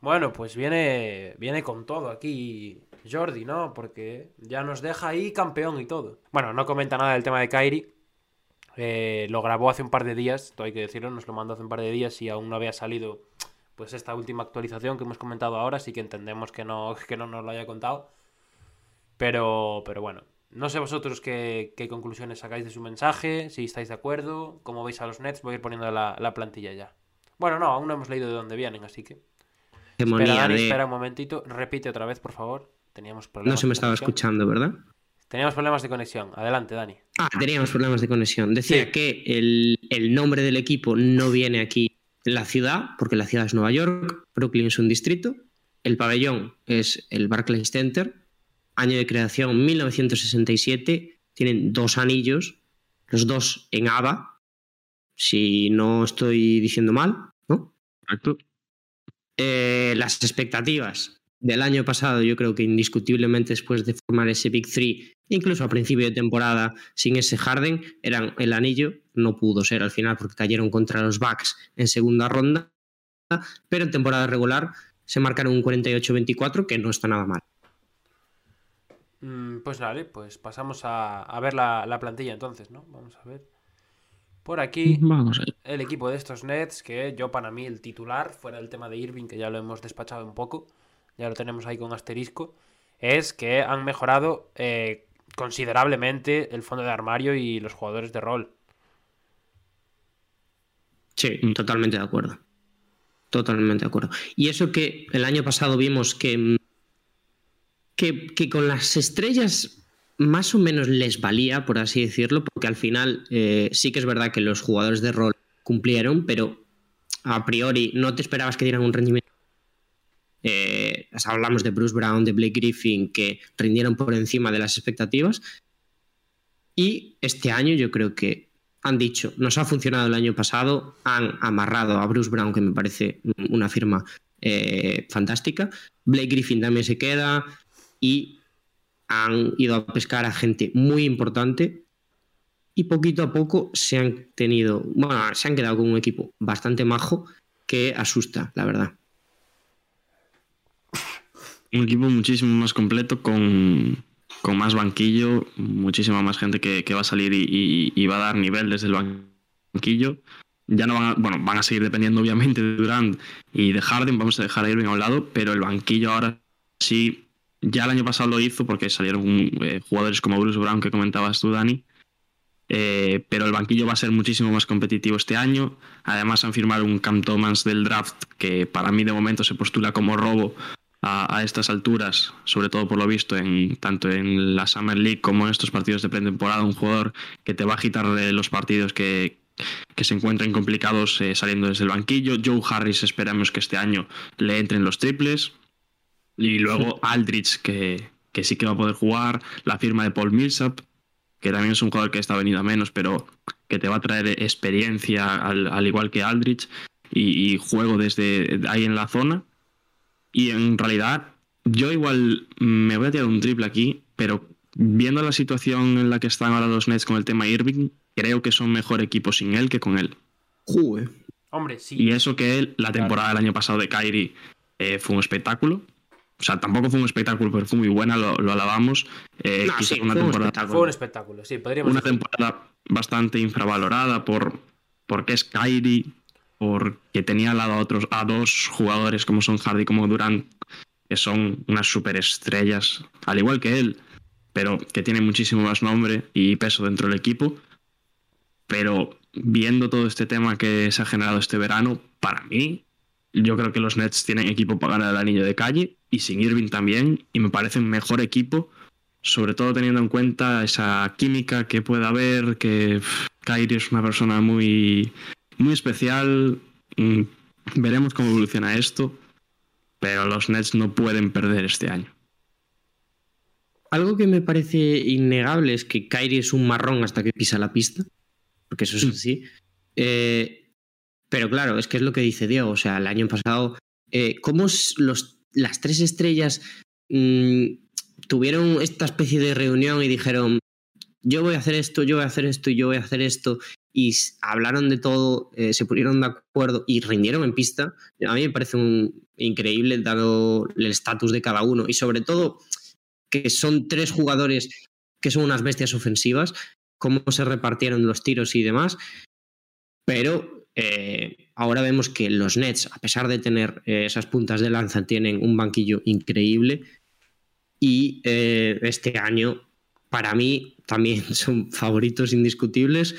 Bueno, pues viene, viene con todo aquí Jordi, ¿no? Porque ya nos deja ahí campeón y todo. Bueno, no comenta nada del tema de Kyrie. Eh, lo grabó hace un par de días, todo hay que decirlo, nos lo mandó hace un par de días y aún no había salido pues esta última actualización que hemos comentado ahora, así que entendemos que no, que no nos lo haya contado. Pero, pero bueno, no sé vosotros qué, conclusiones sacáis de su mensaje, si estáis de acuerdo, cómo veis a los Nets, voy a ir poniendo la, plantilla ya. Bueno, no, aún no hemos leído de dónde vienen, así que... Espera, espera un momentito, repite otra vez, por favor. Teníamos problemas. No se me estaba escuchando, ¿verdad? Teníamos problemas de conexión. Adelante, Dani. Ah, teníamos problemas de conexión. Decía que el, el, nombre del equipo no viene aquí la ciudad, porque la ciudad es Nueva York, Brooklyn es un distrito, el pabellón es el Barclays Center año de creación 1967, tienen dos anillos, los dos en ABA, si no estoy diciendo mal, ¿no? Exacto. Eh, las expectativas del año pasado, yo creo que indiscutiblemente después de formar ese Big Three, incluso a principio de temporada, sin ese Harden, eran el anillo, no pudo ser al final porque cayeron contra los Bucks en segunda ronda, pero en temporada regular se marcaron un 48-24 que no está nada mal. Mm, pues vale, pues pasamos a, ver la, plantilla entonces, ¿no? Vamos a ver. Por aquí, el equipo de estos Nets, que yo para mí el titular, fuera el tema de Irving, que ya lo hemos despachado un poco, ya lo tenemos ahí con asterisco, es que han mejorado eh, considerablemente el fondo de armario y los jugadores de rol. Sí, totalmente de acuerdo. Totalmente de acuerdo. Y eso que el año pasado vimos que que, con las estrellas más o menos les valía, por así decirlo, porque al final eh, sí que es verdad que los jugadores de rol cumplieron, pero a priori no te esperabas que dieran un rendimiento. Eh, hablamos de Bruce Brown, de Blake Griffin, que rindieron por encima de las expectativas. Y este año yo creo que han dicho, nos ha funcionado el año pasado, han amarrado a Bruce Brown, que me parece una firma eh, fantástica. Blake Griffin también se queda, y han ido a pescar a gente muy importante y poquito a poco se han tenido, bueno, se han quedado con un equipo bastante majo que asusta, la verdad. Un equipo muchísimo más completo con, más banquillo, muchísima más gente que, va a salir y, va a dar nivel desde el banquillo. Ya no van a, bueno, van a seguir dependiendo obviamente de Durant y de Harden, vamos a dejar a Irving a un lado, pero el banquillo ahora sí ya el año pasado lo hizo porque salieron eh, jugadores como Bruce Brown que comentabas tú, Dani. Eh, pero el banquillo va a ser muchísimo más competitivo este año. Además han firmado un Cam Thomas del draft que para mí de momento se postula como robo a, estas alturas, sobre todo por lo visto en tanto en la Summer League como en estos partidos de pretemporada, un jugador que te va a agitar los partidos que, que se encuentren complicados eh, saliendo desde el banquillo. Joe Harris esperamos que este año le entren los triples. Y luego Aldrich, que, sí que va a poder jugar. La firma de Paul Millsap, que también es un jugador que está venido a menos, pero que te va a traer experiencia al, igual que Aldrich y, juego desde ahí en la zona. Y en realidad, yo igual me voy a tirar un triple aquí, pero viendo la situación en la que están ahora los Nets con el tema Irving, creo que son mejor equipo sin él que con él. Juve. Hombre, sí. Y eso que él, la temporada del año pasado de Kyrie eh, fue un espectáculo. O sea, tampoco fue un espectáculo, pero fue muy buena, lo, alabamos. Eh, una fue, temporada, un fue un espectáculo, sí, podríamos Una temporada bastante infravalorada por porque es Kyrie, porque tenía al lado a, otros, a dos jugadores como son Hardy como Durant, que son unas superestrellas, al igual que él, pero que tienen muchísimo más nombre y peso dentro del equipo. Pero viendo todo este tema que se ha generado este verano, para mí, yo creo que los Nets tienen equipo para ganar el anillo de calle y sin Irving también, y me parece un mejor equipo, sobre todo teniendo en cuenta esa química que puede haber, que Kyrie es una persona muy, muy especial. Mm, veremos cómo evoluciona esto, pero los Nets no pueden perder este año. Algo que me parece innegable es que Kyrie es un marrón hasta que pisa la pista, porque eso es mm. así. Eh, pero claro, es que es lo que dice Diego. O sea, el año pasado, eh, ¿cómo los, las tres estrellas mm, tuvieron esta especie de reunión y dijeron, yo voy a hacer esto, yo voy a hacer esto yo voy a hacer esto? Y hablaron de todo, eh, se pusieron de acuerdo y rindieron en pista. A mí me parece un, increíble dado el estatus de cada uno y sobre todo que son tres jugadores que son unas bestias ofensivas, cómo se repartieron los tiros y demás. Pero eh, ahora vemos que los Nets, a pesar de tener eh, esas puntas de lanza, tienen un banquillo increíble. Y eh, este año, para mí, también son favoritos indiscutibles.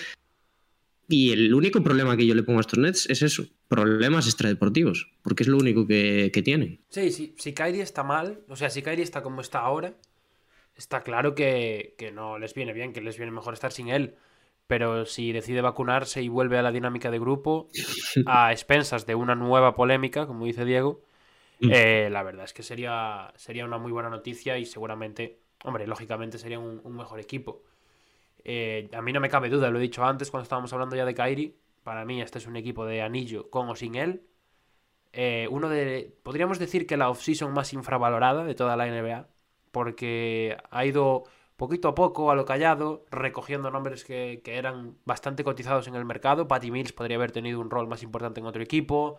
Y el único problema que yo le pongo a estos Nets es eso, problemas extradeportivos, porque es lo único que, que tienen. Sí, sí, si Kyrie está mal, o sea, si Kyrie está como está ahora, está claro que, que no les viene bien, que les viene mejor estar sin él. Pero si decide vacunarse y vuelve a la dinámica de grupo, a expensas de una nueva polémica, como dice Diego, mm. eh, la verdad es que sería, sería una muy buena noticia y seguramente, hombre, lógicamente sería un, un mejor equipo. Eh, a mí no me cabe duda, lo he dicho antes cuando estábamos hablando ya de Kairi. Para mí este es un equipo de anillo con o sin él. Eh, uno de, podríamos decir que la offseason más infravalorada de toda la NBA, porque ha ido poquito a poco, a lo callado, recogiendo nombres que, eran bastante cotizados en el mercado. Patty Mills podría haber tenido un rol más importante en otro equipo.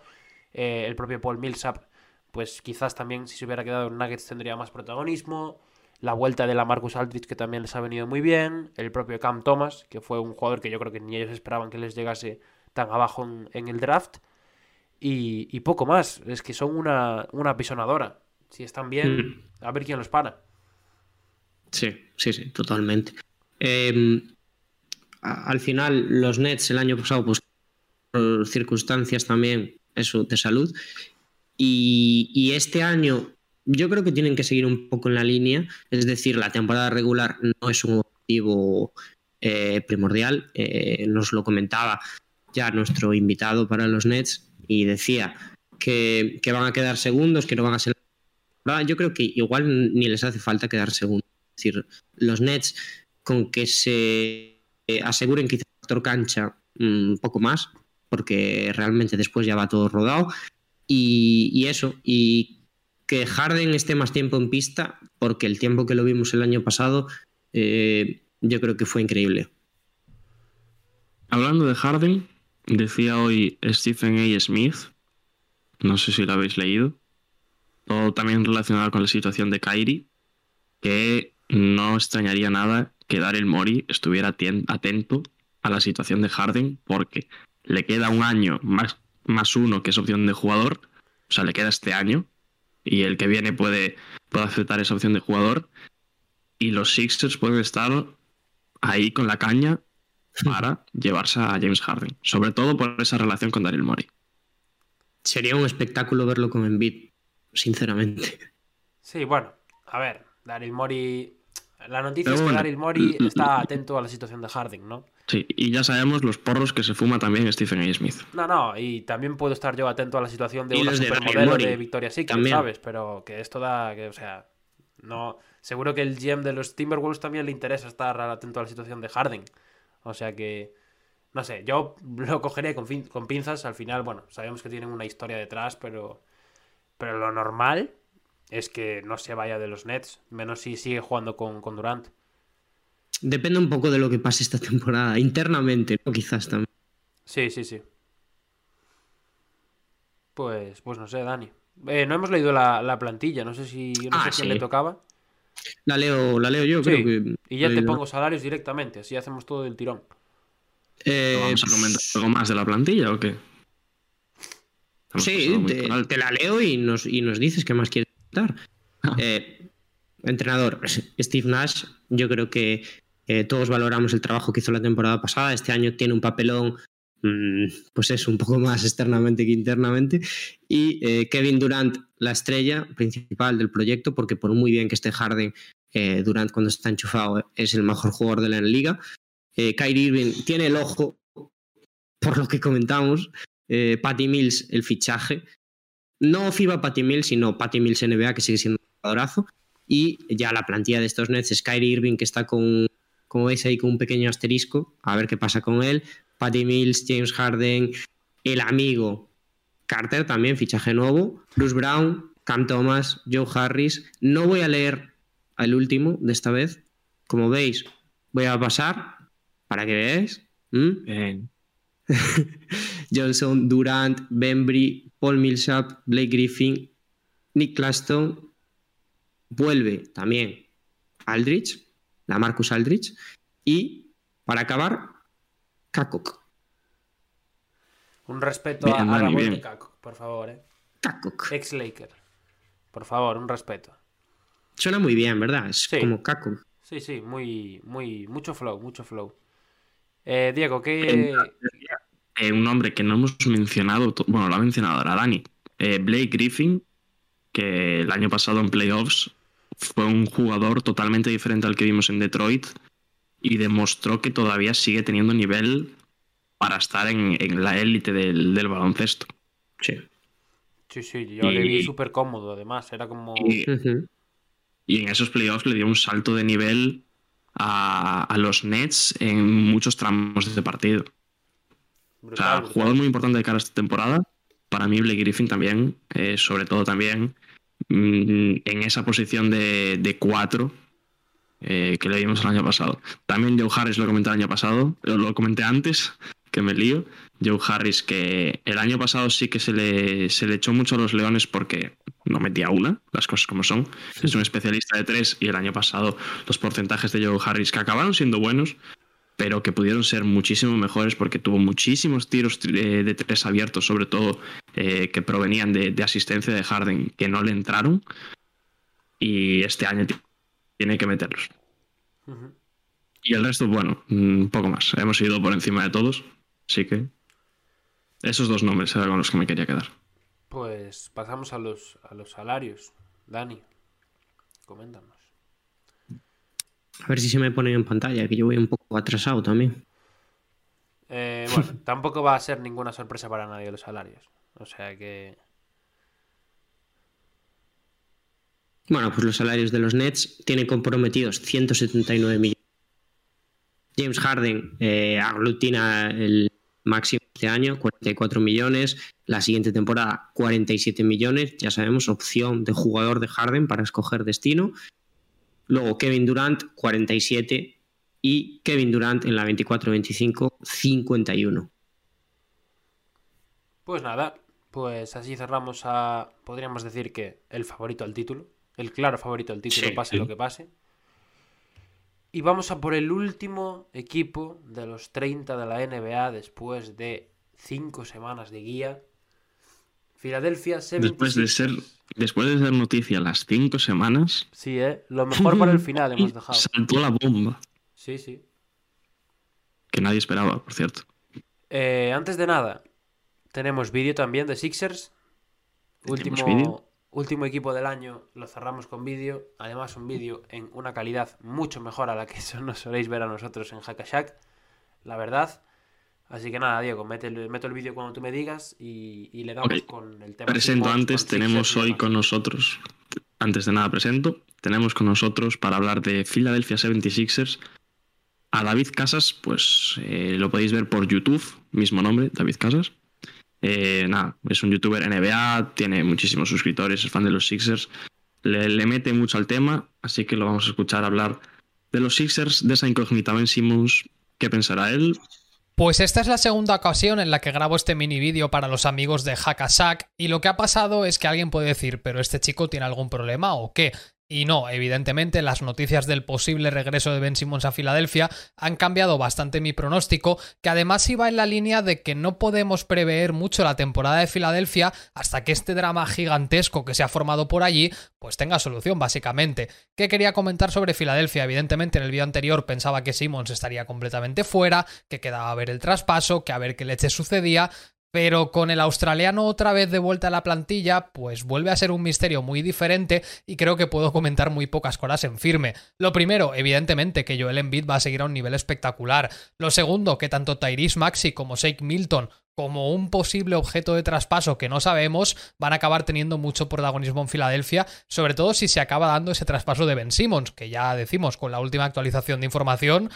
Eh, el propio Paul Millsap, pues quizás también si se hubiera quedado en Nuggets tendría más protagonismo la vuelta de la Marcus Aldridge que también les ha venido muy bien, el propio Cam Thomas, que fue un jugador que yo creo que ni ellos esperaban que les llegase tan abajo en, el draft, y, poco más, es que son una, una pisonadora. Si están bien, mm. a ver quién los para. Sí, sí, sí, totalmente. Em, al final, los Nets el año pasado, pues por circunstancias también, eso, de salud. Y, este año yo creo que tienen que seguir un poco en la línea, es decir, la temporada regular no es un objetivo eh, primordial, eh, nos lo comentaba ya nuestro invitado para los Nets y decía que, van a quedar segundos, que no van a ser... Yo creo que igual ni les hace falta quedar segundos. Los Nets con que se eh, aseguren quizás factor cancha un poco más, porque realmente después ya va todo rodado. Y, eso, y que Harden esté más tiempo en pista, porque el tiempo que lo vimos el año pasado, eh, yo creo que fue increíble. Hablando de Harden, decía hoy Stephen A. Smith, no sé si lo habéis leído, todo también relacionado con la situación de Kyrie, que no extrañaría nada que Daryl Mori estuviera atento a la situación de Harden, porque le queda un año más, más uno que es opción de jugador, o sea, le queda este año, y el que viene puede, puede aceptar esa opción de jugador. Y los Sixers pueden estar ahí con la caña para llevarse a James Harden, sobre todo por esa relación con Daryl Morey. Sería un espectáculo verlo con Embiid, sinceramente. Sí, bueno, a ver, Daryl Morey la noticia es que Daryl Morey está atento a la situación de Harding, ¿no? Sí, y ya sabemos los porros que se fuma también Stephen A. Smith. No, no, y también puedo estar yo atento a la situación de una supermodelo de, Victoria Secret, ¿sabes? Pero que esto da, que, o sea, no... Seguro que el GM de los Timberwolves también le interesa estar atento a la situación de Harding. O sea que, no sé, yo lo cogeré con, con pinzas. Al final, bueno, sabemos que tienen una historia detrás, pero, pero lo normal es que no se vaya de los Nets, menos si sigue jugando con, Durant. Depende un poco de lo que pase esta temporada, internamente, ¿no? Quizás también. Sí, sí, sí. Pues, pues no sé, Dani. Eh, no hemos leído la, plantilla, no sé si no ah, quién le tocaba. La leo, la leo yo, creo que. Y ya te pongo salarios directamente, así hacemos todo el tirón. Eh, ¿Vamos a comentar algo más de la plantilla o qué? sí, te, la leo y nos, y nos dices qué más quieres Ah. Eh, entrenador, Steve Nash, yo creo que eh, todos valoramos el trabajo que hizo la temporada pasada. Este año tiene un papelón, mm, pues es un poco más externamente que internamente. Y eh, Kevin Durant, la estrella principal del proyecto, porque por muy bien que esté Harden, Durant cuando está enchufado es el mejor jugador de la liga. Kyrie Irving tiene el ojo, por lo que comentamos, Patty Mills el fichaje. No FIBA Patty Mills, sino Patty Mills NBA, que sigue siendo un jugadorazo. Y ya la plantilla de estos Nets es Kyrie Irving, que está con, como veis ahí, con un pequeño asterisco. A ver qué pasa con él. Patty Mills, James Harden, el amigo Carter, también fichaje nuevo. Bruce Brown, Cam Thomas, Joe Harris. No voy a leer el último de esta vez. Como veis, voy a pasar para que veáis. ¿Mm? Johnson, Durant, Bembry, Paul Millsap, Blake Griffin, Nick Claston. Vuelve también Aldrich, la Marcus Aldrich. Y para acabar, Kakok. Un respeto a, la de Kakok, por favor. ¿eh? Kakok. Ex Laker. Por favor, un respeto. Suena muy bien, ¿verdad? Es como Kakok. Sí, sí, muy, muy, mucho flow, mucho flow. Eh, Diego, ¿qué, eh, un nombre que no hemos mencionado, bueno, lo ha mencionado ahora Dani, eh, Blake Griffin, que el año pasado en playoffs fue un jugador totalmente diferente al que vimos en Detroit y demostró que todavía sigue teniendo nivel para estar en, la élite del, baloncesto. Sí. Sí, sí, yo le vi súper cómodo, además, era como... Y, en esos playoffs le dio un salto de nivel a, a los Nets en muchos tramos de este partido o sea, jugador muy importante de cara a esta temporada. Para mí, Blake Griffin también, eh, sobre todo también mm, en esa posición de, de cuatro eh, que le vimos el año pasado. También Joe Harris lo comenté el año pasado, lo comenté antes, que me lío. Joe Harris, que el año pasado sí que se le, se le echó mucho a los Leones porque no metía una, las cosas como son. Es un especialista de tres y el año pasado los porcentajes de Joe Harris, que acabaron siendo buenos, pero que pudieron ser muchísimo mejores porque tuvo muchísimos tiros eh, de tres abiertos, sobre todo eh, que provenían de, asistencia de Harden, que no le entraron. Y este año tiene que meterlos. Y el resto, bueno, un poco más. Hemos ido por encima de todos, así que esos dos nombres eran con los que me quería quedar. Pues pasamos a los, a los salarios. Dani, coméntanos. A ver si se me pone en pantalla, que yo voy un poco atrasado también. Eh, bueno, tampoco va a ser ninguna sorpresa para nadie los salarios. O sea que. Bueno, pues los salarios de los Nets tienen comprometidos 179 millones. James Harden eh, aglutina el máximo este año, 44 millones. La siguiente temporada, 47 millones. Ya sabemos, opción de jugador de Harden para escoger destino. Luego Kevin Durant, 47. Y Kevin Durant en la 24-25, 51. Pues nada, pues así cerramos a, podríamos decir que el favorito al título, el claro favorito al título, pase lo que pase. Y vamos a por el último equipo de los 30 de la NBA después de 5 semanas de guía. Filadelfia 76 Después de ser Después de ser noticia las cinco semanas. Sí, ¿eh? Lo mejor para el final hemos dejado. Saltó la bomba. Sí, sí. Que nadie esperaba, por cierto. Eh, antes de nada, tenemos vídeo también de Sixers. Último, último equipo del año, lo cerramos con vídeo. Además, un vídeo en una calidad mucho mejor a la que nos soléis ver a nosotros en Hackashack. La verdad. Así que nada, Diego, mete el, meto el vídeo cuando tú me digas y, le damos con el tema. Presento antes, tenemos hoy con nosotros, antes de nada presento, tenemos con nosotros para hablar de Philadelphia 76ers a David Casas, pues eh, lo podéis ver por YouTube, mismo nombre, David Casas. Eh, nada, es un youtuber NBA, tiene muchísimos suscriptores, es fan de los Sixers, le, le, mete mucho al tema, así que lo vamos a escuchar hablar de los Sixers, de esa incógnita Ben Simmons, qué pensará él, Pues esta es la segunda ocasión en la que grabo este mini vídeo para los amigos de Hackasack y lo que ha pasado es que alguien puede decir, pero este chico tiene algún problema o qué. Y no, evidentemente las noticias del posible regreso de Ben Simmons a Filadelfia han cambiado bastante mi pronóstico, que además iba en la línea de que no podemos prever mucho la temporada de Filadelfia hasta que este drama gigantesco que se ha formado por allí pues tenga solución básicamente. ¿Qué quería comentar sobre Filadelfia? Evidentemente en el vídeo anterior pensaba que Simmons estaría completamente fuera, que quedaba a ver el traspaso, que a ver qué leche sucedía, pero con el australiano otra vez de vuelta a la plantilla, pues vuelve a ser un misterio muy diferente y creo que puedo comentar muy pocas cosas en firme. Lo primero, evidentemente, que Joel Embiid va a seguir a un nivel espectacular. Lo segundo, que tanto Tyrese Maxi como Shake Milton como un posible objeto de traspaso que no sabemos, van a acabar teniendo mucho protagonismo en Filadelfia, sobre todo si se acaba dando ese traspaso de Ben Simmons, que ya decimos con la última actualización de información,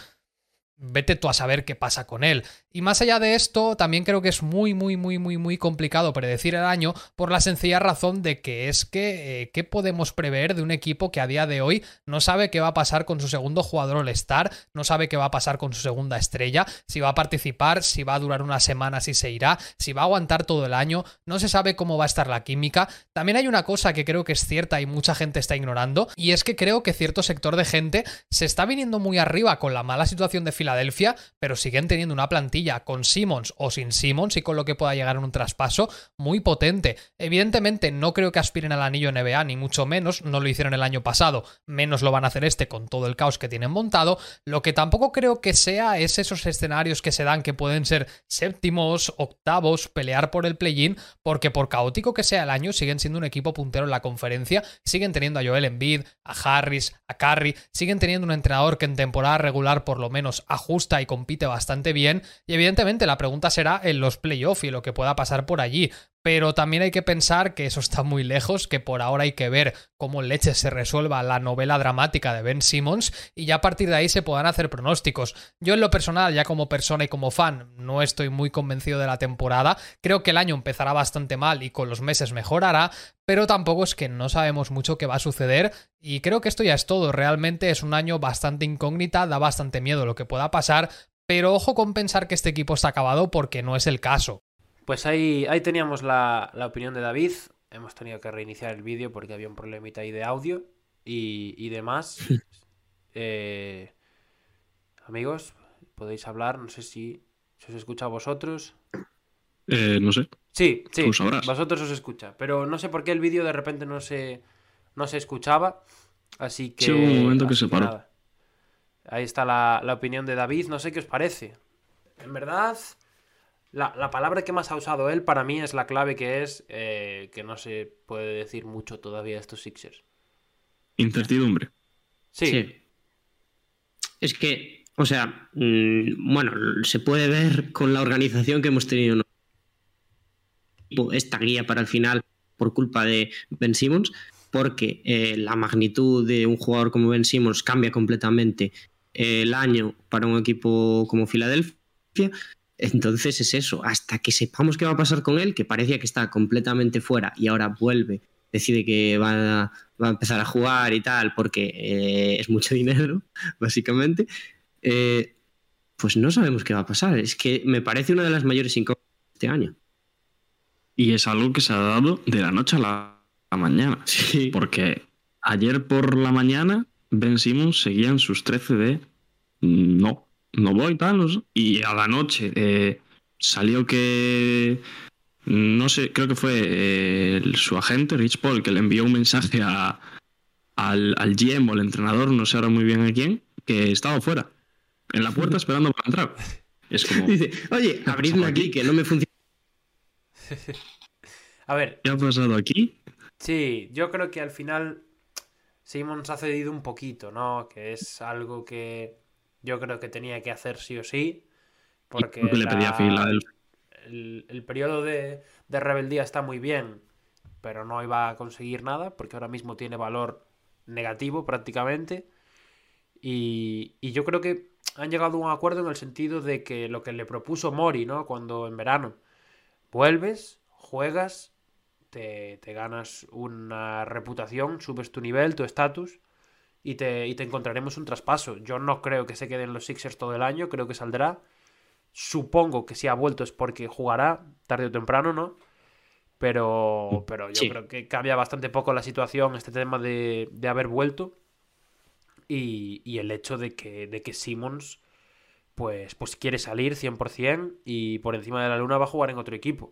vete tú a saber qué pasa con él. Y más allá de esto, también creo que es muy, muy, muy, muy, muy complicado predecir el año por la sencilla razón de que es que, eh, ¿qué podemos prever de un equipo que a día de hoy no sabe qué va a pasar con su segundo jugador All-Star, no sabe qué va a pasar con su segunda estrella, si va a participar, si va a durar una semana, si se irá, si va a aguantar todo el año, no se sabe cómo va a estar la química. También hay una cosa que creo que es cierta y mucha gente está ignorando, y es que creo que cierto sector de gente se está viniendo muy arriba con la mala situación de Filadelfia, pero siguen teniendo una plantilla con Simmons o sin Simmons y con lo que pueda llegar en un traspaso muy potente. Evidentemente no creo que aspiren al anillo NBA, ni mucho menos, no lo hicieron el año pasado, menos lo van a hacer este con todo el caos que tienen montado. Lo que tampoco creo que sea es esos escenarios que se dan que pueden ser séptimos, octavos, pelear por el play-in, porque por caótico que sea el año, siguen siendo un equipo puntero en la conferencia, siguen teniendo a Joel Embiid, a Harris, a Curry, siguen teniendo un entrenador que en temporada regular por lo menos ajusta y compite bastante bien, evidentemente la pregunta será en los playoffs y lo que pueda pasar por allí, pero también hay que pensar que eso está muy lejos, que por ahora hay que ver cómo leche se resuelva la novela dramática de Ben Simmons y ya a partir de ahí se puedan hacer pronósticos. Yo en lo personal, ya como persona y como fan, no estoy muy convencido de la temporada, creo que el año empezará bastante mal y con los meses mejorará, pero tampoco es que no sabemos mucho qué va a suceder y creo que esto ya es todo, realmente es un año bastante incógnita, da bastante miedo lo que pueda pasar, pero ojo con pensar que este equipo está acabado porque no es el caso. Pues ahí, ahí teníamos la, opinión de David. Hemos tenido que reiniciar el vídeo porque había un problemita ahí de audio y, demás. Eh, amigos, podéis hablar. No sé si se os escucha a vosotros. Eh, no sé. Sí, sí, vosotros os escucha. Pero no sé por qué el vídeo de repente no se, no se escuchaba. Así que. Sí, un momento que se paró. Ahí está la, la opinión de David. No sé qué os parece. En verdad, la, palabra que más ha usado él para mí es la clave que es eh, que no se puede decir mucho todavía de estos Sixers. Incertidumbre. Sí. Es que, o sea, mm, bueno, se puede ver con la organización que hemos tenido esta guía para el final por culpa de Ben Simmons, porque eh, la magnitud de un jugador como Ben Simmons cambia completamente el año para un equipo como Filadelfia entonces es eso, hasta que sepamos qué va a pasar con él, que parecía que está completamente fuera y ahora vuelve, decide que va a, empezar a jugar y tal, porque eh, es mucho dinero, básicamente, eh, pues no sabemos qué va a pasar. Es que me parece una de las mayores incógnitas de este año. Y es algo que se ha dado de la noche a la, mañana. Sí. Porque ayer por la mañana Ben Simmons seguía en sus 13 de no, no voy, tal. Y a la noche eh, salió que. No sé, creo que fue eh, su agente, Rich Paul, que le envió un mensaje a, al, al GM o al entrenador, no sé ahora muy bien a quién, que estaba fuera, en la puerta esperando para entrar. Es como. Dice, oye, abridme aquí, que no me funciona. a ver. ¿Qué ha pasado aquí? Sí, yo creo que al final Simmons ha cedido un poquito, ¿no? Que es algo que yo creo que tenía que hacer sí o sí. Porque le pedía fila el, el, periodo de, rebeldía está muy bien, pero no iba a conseguir nada porque ahora mismo tiene valor negativo prácticamente. Y, y, yo creo que han llegado a un acuerdo en el sentido de que lo que le propuso Mori, ¿no? Cuando en verano vuelves, juegas, te, te ganas una reputación, subes tu nivel, tu estatus y te, encontraremos un traspaso. Yo no creo que se queden los Sixers todo el año, creo que saldrá. supongo que si ha vuelto es porque jugará tarde o temprano, ¿no? Pero, pero yo creo que cambia bastante poco la situación este tema de, de haber vuelto y, y, el hecho de que, de que Simmons pues, pues quiere salir 100% y por encima de la luna va a jugar en otro equipo.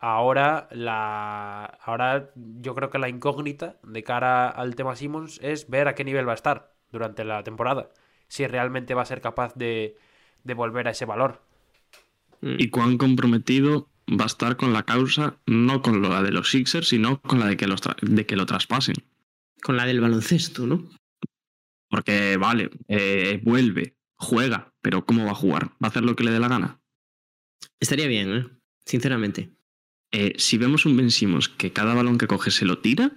Ahora, la, ahora yo creo que la incógnita de cara al tema Simmons es ver a qué nivel va a estar durante la temporada. Si realmente va a ser capaz de, de volver a ese valor. Y cuán comprometido va a estar con la causa, no con la de los Sixers, sino con la de que, los de que lo traspasen. Con la del baloncesto, ¿no? Porque, vale, eh, vuelve, juega, pero ¿cómo va a jugar? ¿Va a hacer lo que le dé la gana? Estaría bien, ¿eh? Sinceramente. Eh, si vemos un Ben Simmons que cada balón que coge se lo tira.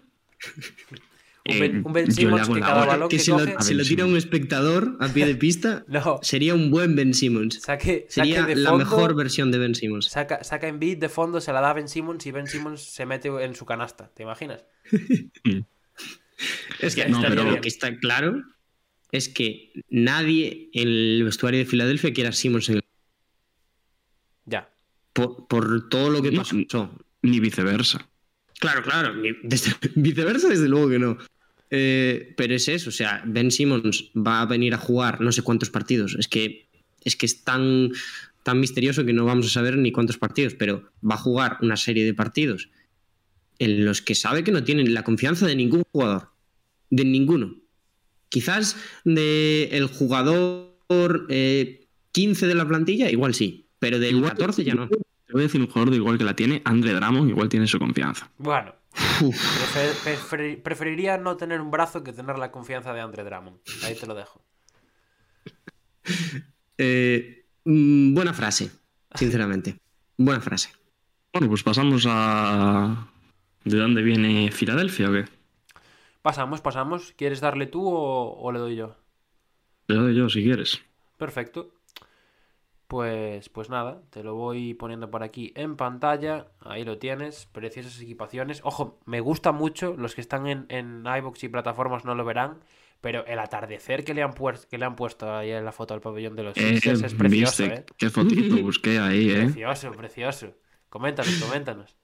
un Ben, un ben Simmons que cada balón que, que si, coge... lo, si lo tira un espectador a pie de pista, no. sería un buen Ben Simmons. Saque, sería saque la fondo, mejor versión de Ben Simmons. Saca, saca en beat de fondo, se la da a Ben Simmons y Ben Simmons se mete en su canasta. ¿Te imaginas? es que no, pero lo que está claro es que nadie en el vestuario de Filadelfia quiera a Simmons en el... Por, por, todo lo que pasó. Ni viceversa. Claro, claro. Ni, desde, viceversa, desde luego que no. Eh, pero es eso, o sea, Ben Simmons va a venir a jugar no sé cuántos partidos. Es que es, que es tan, tan misterioso que no vamos a saber ni cuántos partidos, pero va a jugar una serie de partidos en los que sabe que no tienen la confianza de ningún jugador. De ninguno. Quizás de el jugador eh, 15 de la plantilla, igual sí, pero del igual, 14 ya no. Te voy a decir un jugador de igual que la tiene, Andre Drummond, igual tiene su confianza. Bueno, prefer, prefer, preferiría no tener un brazo que tener la confianza de Andre Drummond. Ahí te lo dejo. Eh, mm, buena frase, sinceramente. buena frase. Bueno, pues pasamos a. ¿De dónde viene Filadelfia o qué? Pasamos, pasamos. ¿Quieres darle tú o, o, le doy yo? Le doy yo, si quieres. Perfecto. Pues, pues nada, te lo voy poniendo por aquí en pantalla. Ahí lo tienes. Preciosas equipaciones. Ojo, me gusta mucho. Los que están en, en iBox y plataformas no lo verán. Pero el atardecer que le han, puesto, que le han puesto ahí en la foto al pabellón de los eh, Sixers es precioso, ¿viste? ¿eh? Qué fotito busqué ahí, ¿eh? Precioso, precioso. Coméntanos, coméntanos.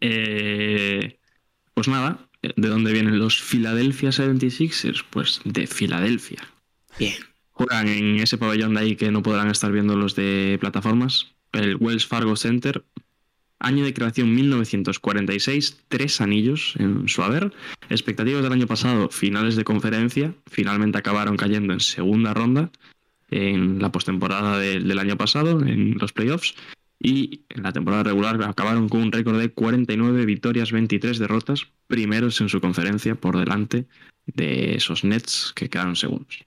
Eh, pues nada, ¿de dónde vienen los Philadelphia 76ers? Pues de Filadelfia. Bien. Juegan en ese pabellón de ahí que no podrán estar viendo los de plataformas, el Wells Fargo Center. Año de creación 1946, tres anillos en su haber. Expectativas del año pasado, finales de conferencia. Finalmente acabaron cayendo en segunda ronda en la postemporada de, del año pasado, en los playoffs. Y en la temporada regular acabaron con un récord de 49 victorias, 23 derrotas, primeros en su conferencia por delante de esos Nets que quedaron segundos.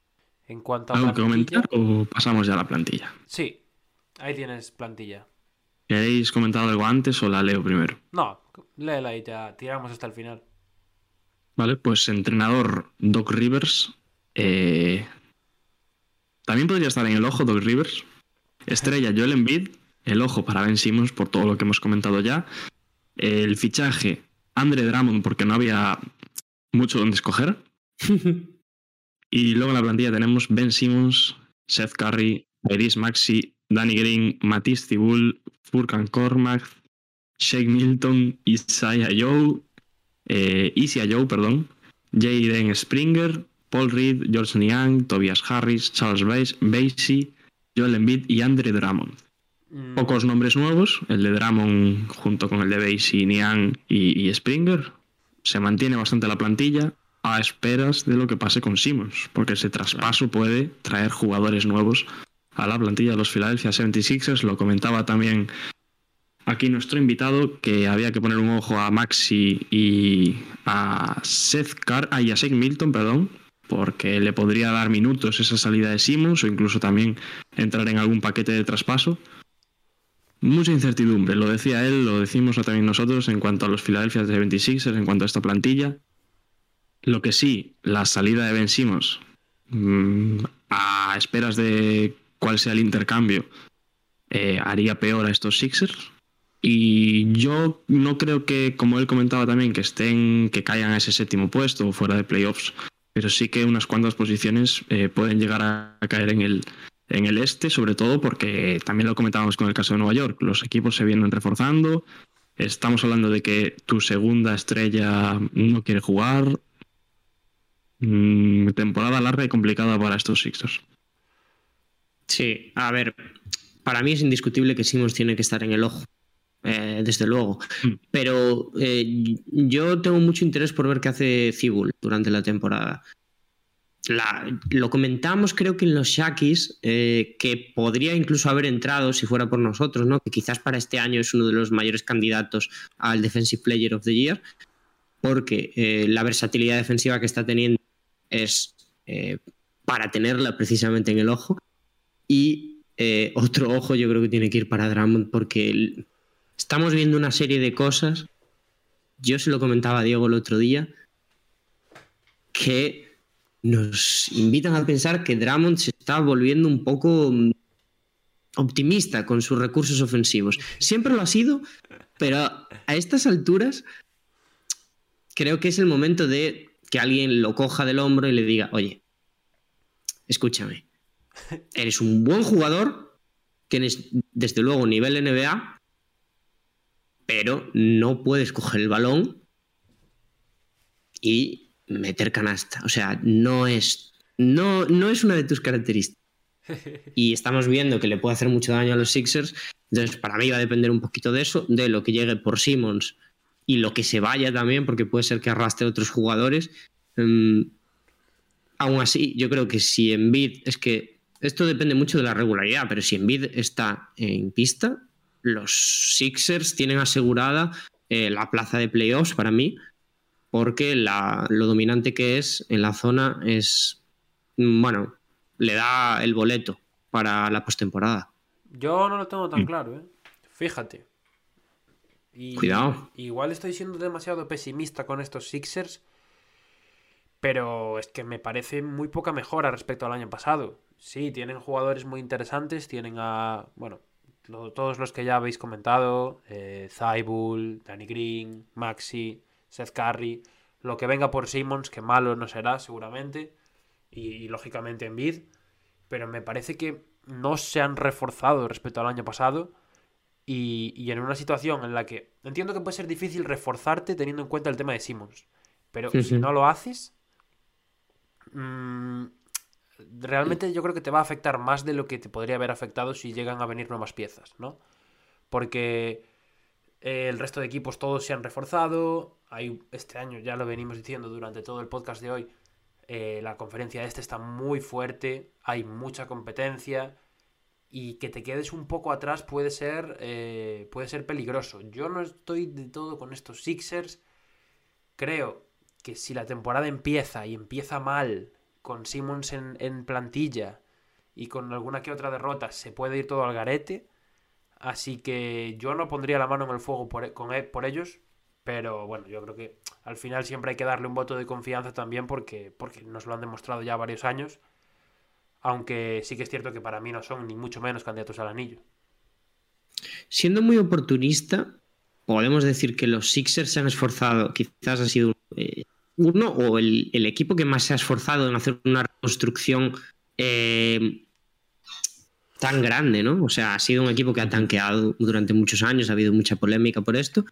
En cuanto a ¿Algo que comentar o pasamos ya a la plantilla? Sí, ahí tienes plantilla. ¿Queréis comentar algo antes o la leo primero? No, léela y ya tiramos hasta el final. Vale, pues entrenador Doc Rivers. Eh... También podría estar en el ojo Doc Rivers. Estrella Joel Embiid. El ojo para Ben Simmons por todo lo que hemos comentado ya. El fichaje Andre Drummond porque no había mucho donde escoger. y luego en la plantilla tenemos Ben Simmons, Seth Curry, Iris Maxi, Danny Green, Matisse Tibul, Furkan Cormac, Shake Milton, Isaiah Joe, eh, Isia Joe, perdón, Jaden Springer, Paul Reed, George Niang, Tobias Harris, Charles Basie, Joel Embiid y Andre Drummond. Mm, Pocos nombres nuevos, el de Drummond junto con el de Basie, Niang y, y Springer. Se mantiene bastante la plantilla a esperas de lo que pase con Simmons, porque ese traspaso puede traer jugadores nuevos a la plantilla de los Philadelphia 76ers. Lo comentaba también aquí nuestro invitado que había que poner un ojo a Maxi y a Seth Carr, ah, y a Shake Milton, perdón, porque le podría dar minutos esa salida de Simmons o incluso también entrar en algún paquete de traspaso. Mucha incertidumbre, lo decía él, lo decimos también nosotros en cuanto a los Philadelphia 76ers, en cuanto a esta plantilla. Lo que sí, la salida de Ben Simmons, mmm, a esperas de cuál sea el intercambio, eh, haría peor a estos Sixers. Y yo no creo que, como él comentaba también, que estén, que caigan a ese séptimo puesto o fuera de playoffs, pero sí que unas cuantas posiciones eh, pueden llegar a, caer en el, en el este, sobre todo porque también lo comentábamos con el caso de Nueva York, los equipos se vienen reforzando, estamos hablando de que tu segunda estrella no quiere jugar. Mm, temporada larga y complicada para estos Sixers. Sí, a ver, para mí es indiscutible que Simmons tiene que estar en el ojo. Eh, desde luego. Mm. Pero eh, yo tengo mucho interés por ver qué hace Cibul durante la temporada. lo comentamos creo que en los Shakis, eh, que podría incluso haber entrado si fuera por nosotros, ¿no? que quizás para este año es uno de los mayores candidatos al Defensive Player of the Year, porque la versatilidad defensiva que está teniendo es para tenerla precisamente en el ojo. Y otro ojo yo creo que tiene que ir para Drummond porque Estamos viendo una serie de cosas. Yo se lo comentaba a Diego el otro día. Que nos invitan a pensar que Drummond se está volviendo un poco mm, optimista con sus recursos ofensivos. Siempre lo ha sido, pero a estas alturas creo que es el momento de que alguien lo coja del hombro y le diga, oye, escúchame, eres un buen jugador, tienes desde luego nivel NBA, pero no puedes coger el balón y meter canasta. O sea, no es, no, no es una de tus características. Y estamos viendo que le puede hacer mucho daño a los Sixers. Entonces, para mí va a depender un poquito de eso, de lo que llegue por Simmons y lo que se vaya también, porque puede ser que arrastre a otros jugadores. Mm, aún así, yo creo que si Embiid, es que esto depende mucho de la regularidad, pero si Envid está en pista, los Sixers tienen asegurada eh, la plaza de playoffs para mí, porque lo dominante que es en la zona es, mm, bueno, le da el boleto para la postemporada. Yo no lo tengo tan mm. claro, ¿eh? Fíjate. Cuidado. Igual estoy siendo demasiado pesimista con estos Sixers, pero es que me parece muy poca mejora respecto al año pasado. Sí, tienen jugadores muy interesantes, tienen a, bueno, todos los que ya habéis comentado, eh, Danny Green, Maxi, Seth Curry, lo que venga por Simmons, que malo no será seguramente, y, lógicamente en Bid, pero me parece que no se han reforzado respecto al año pasado y, en una situación en la que entiendo que puede ser difícil reforzarte teniendo en cuenta el tema de Simmons, pero si no lo haces, mmm, realmente yo creo que te va a afectar más de lo que te podría haber afectado si llegan a venir nuevas piezas, ¿no? Porque eh, el resto de equipos todos se han reforzado. Hay, este año, ya lo venimos diciendo durante todo el podcast de hoy, eh, la conferencia este está muy fuerte, hay mucha competencia y que te quedes un poco atrás puede ser, eh, puede ser peligroso. Yo no estoy de todo con estos Sixers. Creo que si la temporada empieza y empieza mal con Simmons en, plantilla y con alguna que otra derrota se puede ir todo al garete. Así que yo no pondría la mano en el fuego por, e, e, por ellos, pero bueno, yo creo que al final siempre hay que darle un voto de confianza también porque, porque nos lo han demostrado ya varios años. Aunque sí que es cierto que para mí no son ni mucho menos candidatos al anillo. Siendo muy oportunista, podemos decir que los Sixers se han esforzado, quizás ha sido eh, uno o el, equipo que más se ha esforzado en hacer una reconstrucción eh, tan grande, ¿no? O sea, ha sido un equipo que ha tanqueado durante muchos años, ha habido mucha polémica por esto,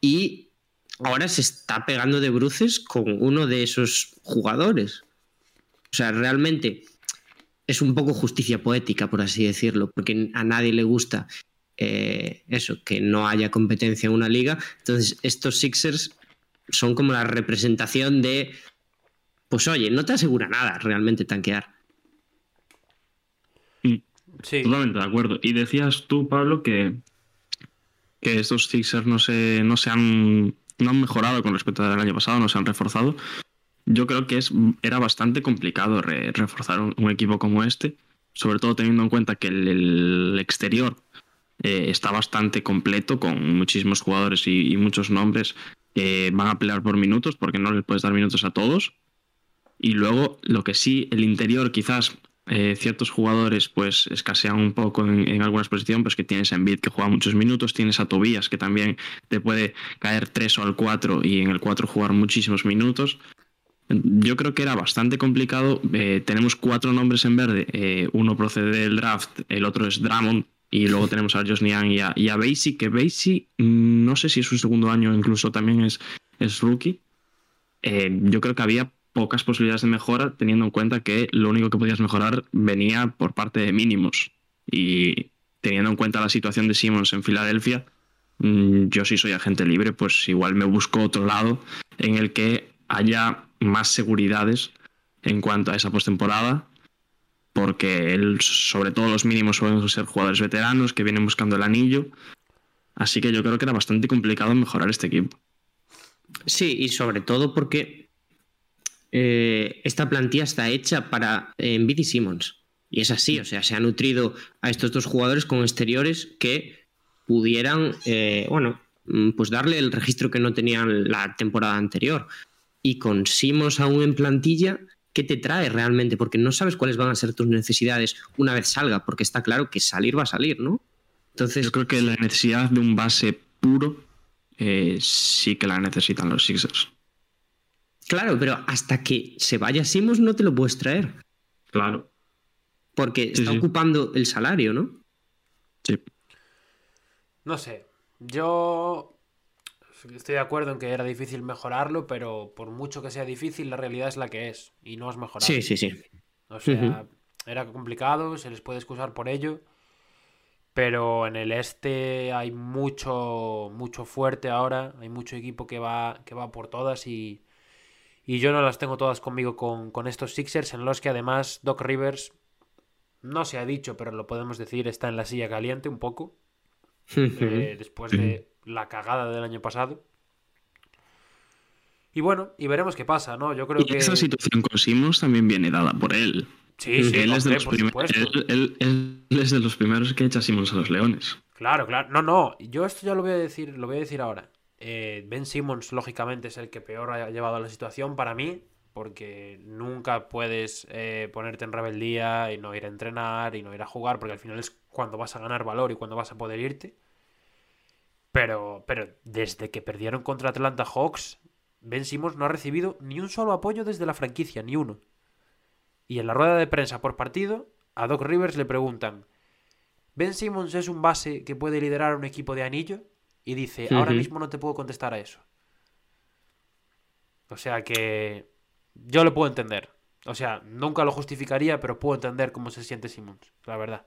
y ahora se está pegando de bruces con uno de esos jugadores. O sea, realmente es un poco justicia poética, por así decirlo, porque a nadie le gusta eh, eso, que no haya competencia en una liga. Entonces, estos Sixers son como la representación de, pues oye, no te asegura nada realmente tanquear. Sí. Totalmente de acuerdo. Y decías tú, Pablo, que, que estos Sixers no se, no se han, no han mejorado con respecto al año pasado, no se han reforzado. Yo creo que es, era bastante complicado reforzar un, equipo como este, sobre todo teniendo en cuenta que el, exterior eh, está bastante completo, con muchísimos jugadores y muchos nombres van a pelear por minutos porque no les puedes dar minutos a todos. Y luego, lo que sí, el interior quizás eh, ciertos jugadores pues escasean un poco en, algunas posiciones, pues que tienes a Embiid que juega muchos minutos, tienes a Tobías que también te puede caer 3 o al 4 y en el 4 jugar muchísimos minutos. Yo creo que era bastante complicado. Eh, tenemos cuatro nombres en verde. Eh, uno procede del draft, el otro es Drummond. Y luego tenemos a Josh Niang y a, y Basie, que Basie mm, no sé si es su segundo año, incluso también es, es rookie. Eh, yo creo que había pocas posibilidades de mejora, teniendo en cuenta que lo único que podías mejorar venía por parte de mínimos. Y teniendo en cuenta la situación de Simmons en Filadelfia, mm, yo si soy agente libre, pues igual me busco otro lado en el que haya más seguridades en cuanto a esa postemporada, porque él, sobre todo los mínimos suelen ser jugadores veteranos que vienen buscando el anillo. Así que yo creo que era bastante complicado mejorar este equipo. Sí, y sobre todo porque eh, esta plantilla está hecha para eh, y Simmons. Y es así, o sea, se ha nutrido a estos dos jugadores con exteriores que pudieran, eh, bueno, mm, pues darle el registro que no tenían la temporada anterior y con Simons aún en plantilla, ¿qué te trae realmente? Porque no sabes cuáles van a ser tus necesidades una vez salga, porque está claro que salir va a salir, ¿no? Entonces, yo creo que la necesidad de un base puro eh, sí que la necesitan los Sixers. Claro, pero hasta que se vaya Simons no te lo puedes traer. Claro. Porque está ocupando el salario, ¿no? Sí. No sé. Yo estoy de acuerdo en que era difícil mejorarlo, pero por mucho que sea difícil, la realidad es la que es y no has mejorado. Sí, sí, sí. O sea, era complicado, se les puede excusar por ello, pero en el este hay mucho, mucho fuerte ahora, hay mucho equipo que va, que va por todas y, y yo no las tengo todas conmigo con, con estos Sixers, en los que además Doc Rivers, no se ha dicho, pero lo podemos decir, está en la silla caliente un poco. Eh, después de la cagada del año pasado. Y bueno, y veremos qué pasa, ¿no? Yo creo y que. Esa situación con Simons también viene dada por él. Sí, sí, él, es de los primeros, él, es de los primeros que echa Simons a los Leones. Claro, claro. No, no. Yo esto ya lo voy a decir, lo voy a decir ahora. Eh, ben Simmons, lógicamente, es el que peor ha llevado la situación para mí, porque nunca puedes eh, ponerte en rebeldía y no ir a entrenar y no ir a jugar, porque al final es cuando vas a ganar valor y cuando vas a poder irte. Pero, pero desde que perdieron contra Atlanta Hawks, Ben Simmons no ha recibido ni un solo apoyo desde la franquicia, ni uno. Y en la rueda de prensa por partido, a Doc Rivers le preguntan, ¿Ben Simmons es un base que puede liderar un equipo de anillo? Y dice, ahora mismo no te puedo contestar a eso. O sea que yo lo puedo entender. O sea, nunca lo justificaría, pero puedo entender cómo se siente Simmons, la verdad.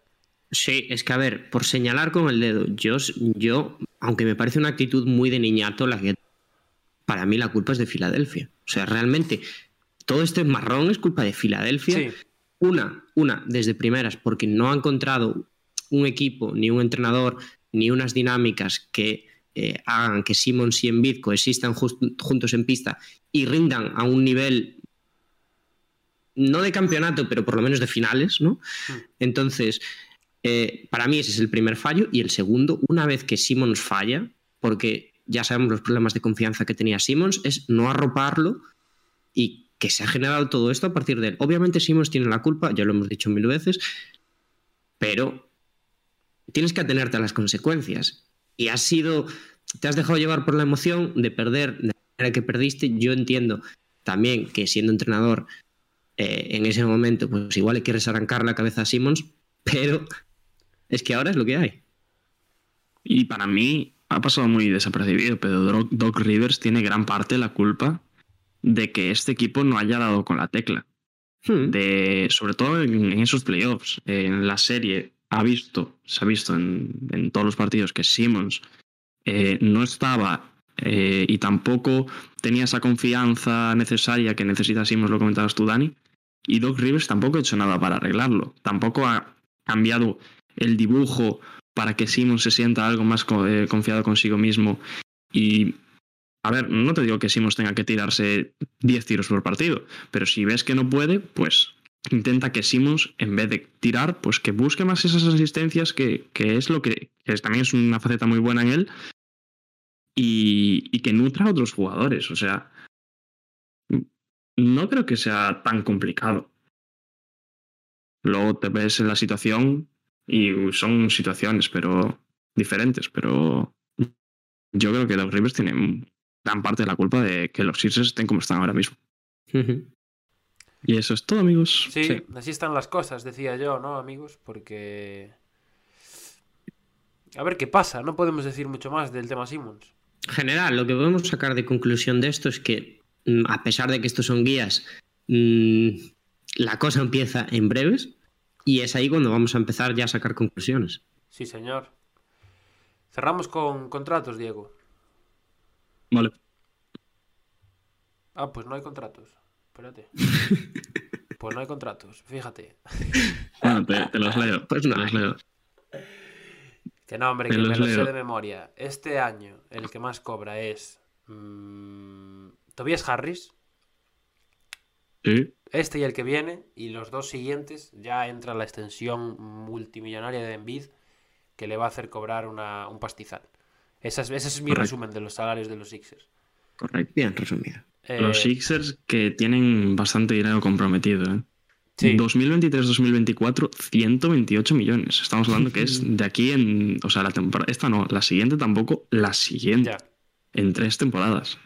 Sí, es que a ver, por señalar con el dedo, yo, yo, aunque me parece una actitud muy de niñato, la que para mí la culpa es de Filadelfia. O sea, realmente todo este marrón es culpa de Filadelfia. Una, una, desde primeras, porque no ha encontrado un equipo, ni un entrenador, ni unas dinámicas que eh, hagan que Simmons y Embiid coexistan juntos en pista y rindan a un nivel no de campeonato, pero por lo menos de finales, ¿no? Hmm. Entonces, eh, para mí ese es el primer fallo. Y el segundo, una vez que Simmons falla, porque ya sabemos los problemas de confianza que tenía Simmons, es no arroparlo y que se ha generado todo esto a partir de él. Obviamente Simmons tiene la culpa, ya lo hemos dicho mil veces, pero tienes que atenerte a las consecuencias. Y has sido, te has dejado llevar por la emoción de perder de la manera que perdiste. Yo entiendo también que siendo entrenador eh, en ese momento, pues igual le quieres arrancar la cabeza a Simmons, pero es que ahora es lo que hay. Y para mí ha pasado muy desapercibido, pero Doc Rivers tiene gran parte de la culpa de que este equipo no haya dado con la tecla. Hmm. De, sobre todo en, esos playoffs. En la serie ha visto, se ha visto en, todos los partidos que Simmons eh, no estaba eh, y tampoco tenía esa confianza necesaria que necesita Simmons, lo comentabas tú, Dani. Y Doc Rivers tampoco ha hecho nada para arreglarlo. Tampoco ha cambiado el dibujo para que Simon se sienta algo más eh, confiado consigo mismo. Y, a ver, no te digo que Simons tenga que tirarse 10 tiros por partido, pero si ves que no puede, pues intenta que Simons, en vez de tirar, pues que busque más esas asistencias, que, es lo que, también es una faceta muy buena en él, y, y que nutra a otros jugadores. O sea, no creo que sea tan complicado. Luego te ves en la situación y son situaciones pero diferentes, pero yo creo que los Rivers tienen gran parte de la culpa de que los Sixers estén como están ahora mismo. Y eso es todo, amigos. Sí, así están las cosas, decía yo, ¿no, amigos? Porque... A ver qué pasa, no podemos decir mucho más del tema Simmons. En general, lo que podemos sacar de conclusión de esto es que, mm, a pesar de que estos son guías, mm, la cosa empieza en breves y es ahí cuando vamos a empezar ya a sacar conclusiones. Sí, señor. Cerramos con contratos, Diego. Vale. Ah, pues no hay contratos. Espérate. Pues no hay contratos, fíjate. Bueno, te, los leo. Pues no, los leo. Que no, hombre, que me lo sé de memoria. Este año el que más cobra es. Mmm, Tobias Harris. Sí. Este y el que viene, y los dos siguientes, ya entra la extensión multimillonaria de Envid que le va a hacer cobrar una, un pastizal. Ese es, ese es mi resumen de los salarios de los Sixers. Correcto, bien resumido. Los eh, Sixers que tienen bastante dinero comprometido. ¿eh? 2023-2024, 128 millones. Estamos hablando que es de aquí en. O sea, la temporada. Esta no, la siguiente tampoco, la siguiente. En tres temporadas.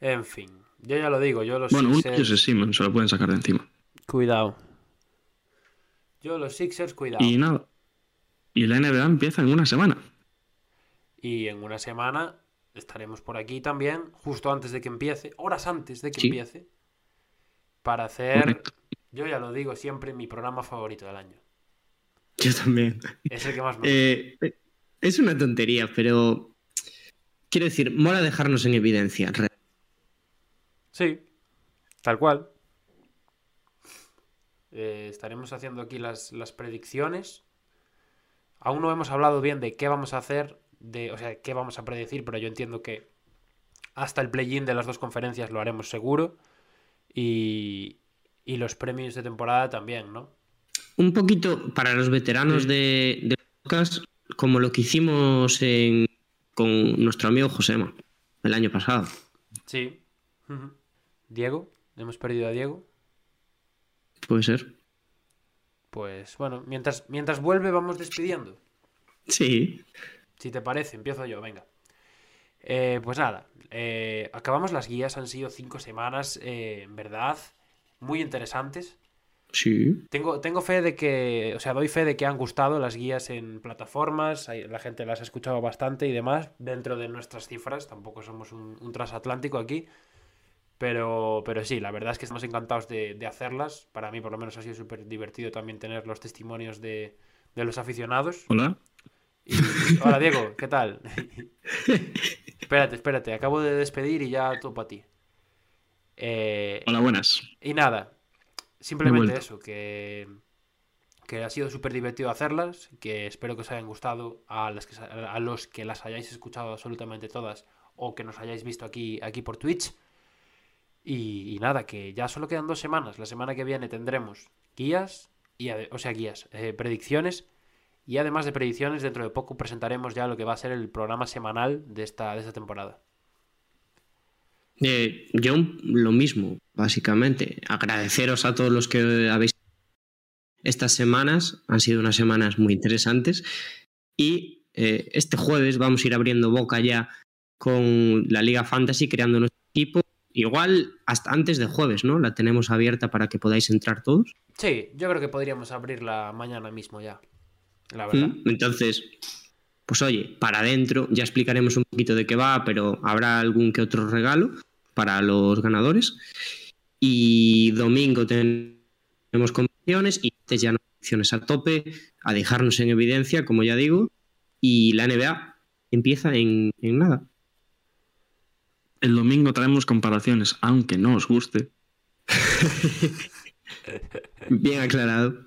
En fin, yo ya lo digo. Yo los bueno, Sixers... un Simon, se lo pueden sacar de encima. Cuidado. Yo los Sixers, cuidado. Y nada. Y la NBA empieza en una semana. Y en una semana estaremos por aquí también, justo antes de que empiece, horas antes de que empiece, para hacer, yo ya lo digo siempre, mi programa favorito del año. Yo también. Es el que más me eh, es una tontería, pero quiero decir, mola dejarnos en evidencia. Sí, tal cual. Eh, estaremos haciendo aquí las, las predicciones. Aún no hemos hablado bien de qué vamos a hacer de, o sea, qué vamos a predecir, pero yo entiendo que hasta el play-in de las dos conferencias lo haremos seguro. Y, y los premios de temporada también, ¿no? Un poquito para los veteranos de, de podcast, como lo que hicimos con nuestro amigo Josema el año pasado. Sí. Diego, hemos perdido a Diego. Puede ser. Pues bueno, mientras, mientras vuelve vamos despidiendo. Sí. Si te parece, empiezo yo, venga. Eh, pues nada, eh, acabamos las guías, han sido cinco semanas, eh, en verdad, muy interesantes. Sí. Tengo, tengo fe de que, o sea, doy fe de que han gustado las guías en plataformas, la gente las ha escuchado bastante y demás, dentro de nuestras cifras, tampoco somos un, transatlántico aquí, pero, pero sí, la verdad es que estamos encantados de, hacerlas. Para mí, por lo menos, ha sido súper divertido también tener los testimonios de, de los aficionados. Hola. Hola Diego, ¿qué tal? espérate, espérate, acabo de despedir y ya todo para ti. Eh, Hola, buenas. Y nada, simplemente eso, que, que ha sido súper divertido hacerlas, que espero que os hayan gustado a, las que, a los que las hayáis escuchado absolutamente todas o que nos hayáis visto aquí, aquí por Twitch. Y, nada, que ya solo quedan dos semanas. La semana que viene tendremos guías, y, o sea, guías, eh, predicciones y además de predicciones, dentro de poco presentaremos ya lo que va a ser el programa semanal de esta, de esta temporada. Eh, yo lo mismo, básicamente. Agradeceros a todos los que habéis... Estas semanas han sido unas semanas muy interesantes y eh, este jueves vamos a ir abriendo boca ya con la Liga Fantasy, creando nuestro equipo. Igual hasta antes de jueves, ¿no? La tenemos abierta para que podáis entrar todos. Sí, yo creo que podríamos abrirla mañana mismo ya. ¿Mm? Entonces, pues oye, para adentro ya explicaremos un poquito de qué va, pero habrá algún que otro regalo para los ganadores. Y domingo tenemos convenciones y ya no a tope, a dejarnos en evidencia, como ya digo, y la NBA empieza en, en nada. El domingo traemos comparaciones, aunque no os guste. Bien aclarado.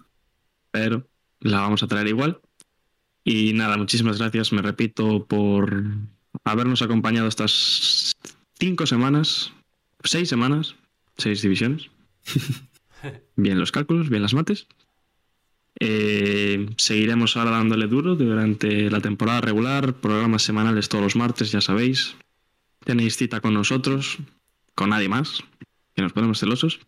Pero la vamos a traer igual. Y nada, muchísimas gracias, me repito, por habernos acompañado estas cinco semanas, seis semanas, seis divisiones. bien los cálculos, bien las mates. Eh, seguiremos ahora dándole duro durante la temporada regular, programas semanales todos los martes, ya sabéis. Tenéis cita con nosotros, con nadie más, que nos ponemos celosos.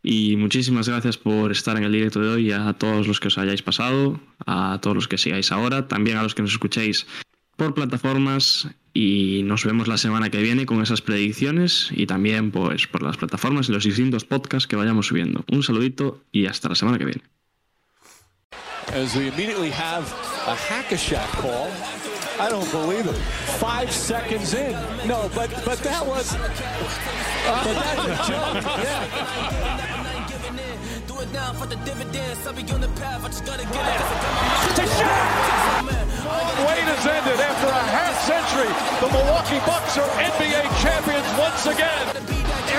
Y muchísimas gracias por estar en el directo de hoy, a todos los que os hayáis pasado, a todos los que sigáis ahora, también a los que nos escuchéis por plataformas y nos vemos la semana que viene con esas predicciones y también pues por las plataformas y los distintos podcasts que vayamos subiendo. Un saludito y hasta la semana que viene. I don't believe it. Five seconds in. No, but but that was. But that's a joke. Yeah. Now for the dividends. I'll be on the path. I just gotta get it. It's a. Wait is ended after a half century. The Milwaukee Bucks are NBA champions once again.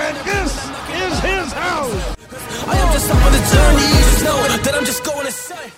And this is his house. I am just on the journey. You know that I'm just going to say.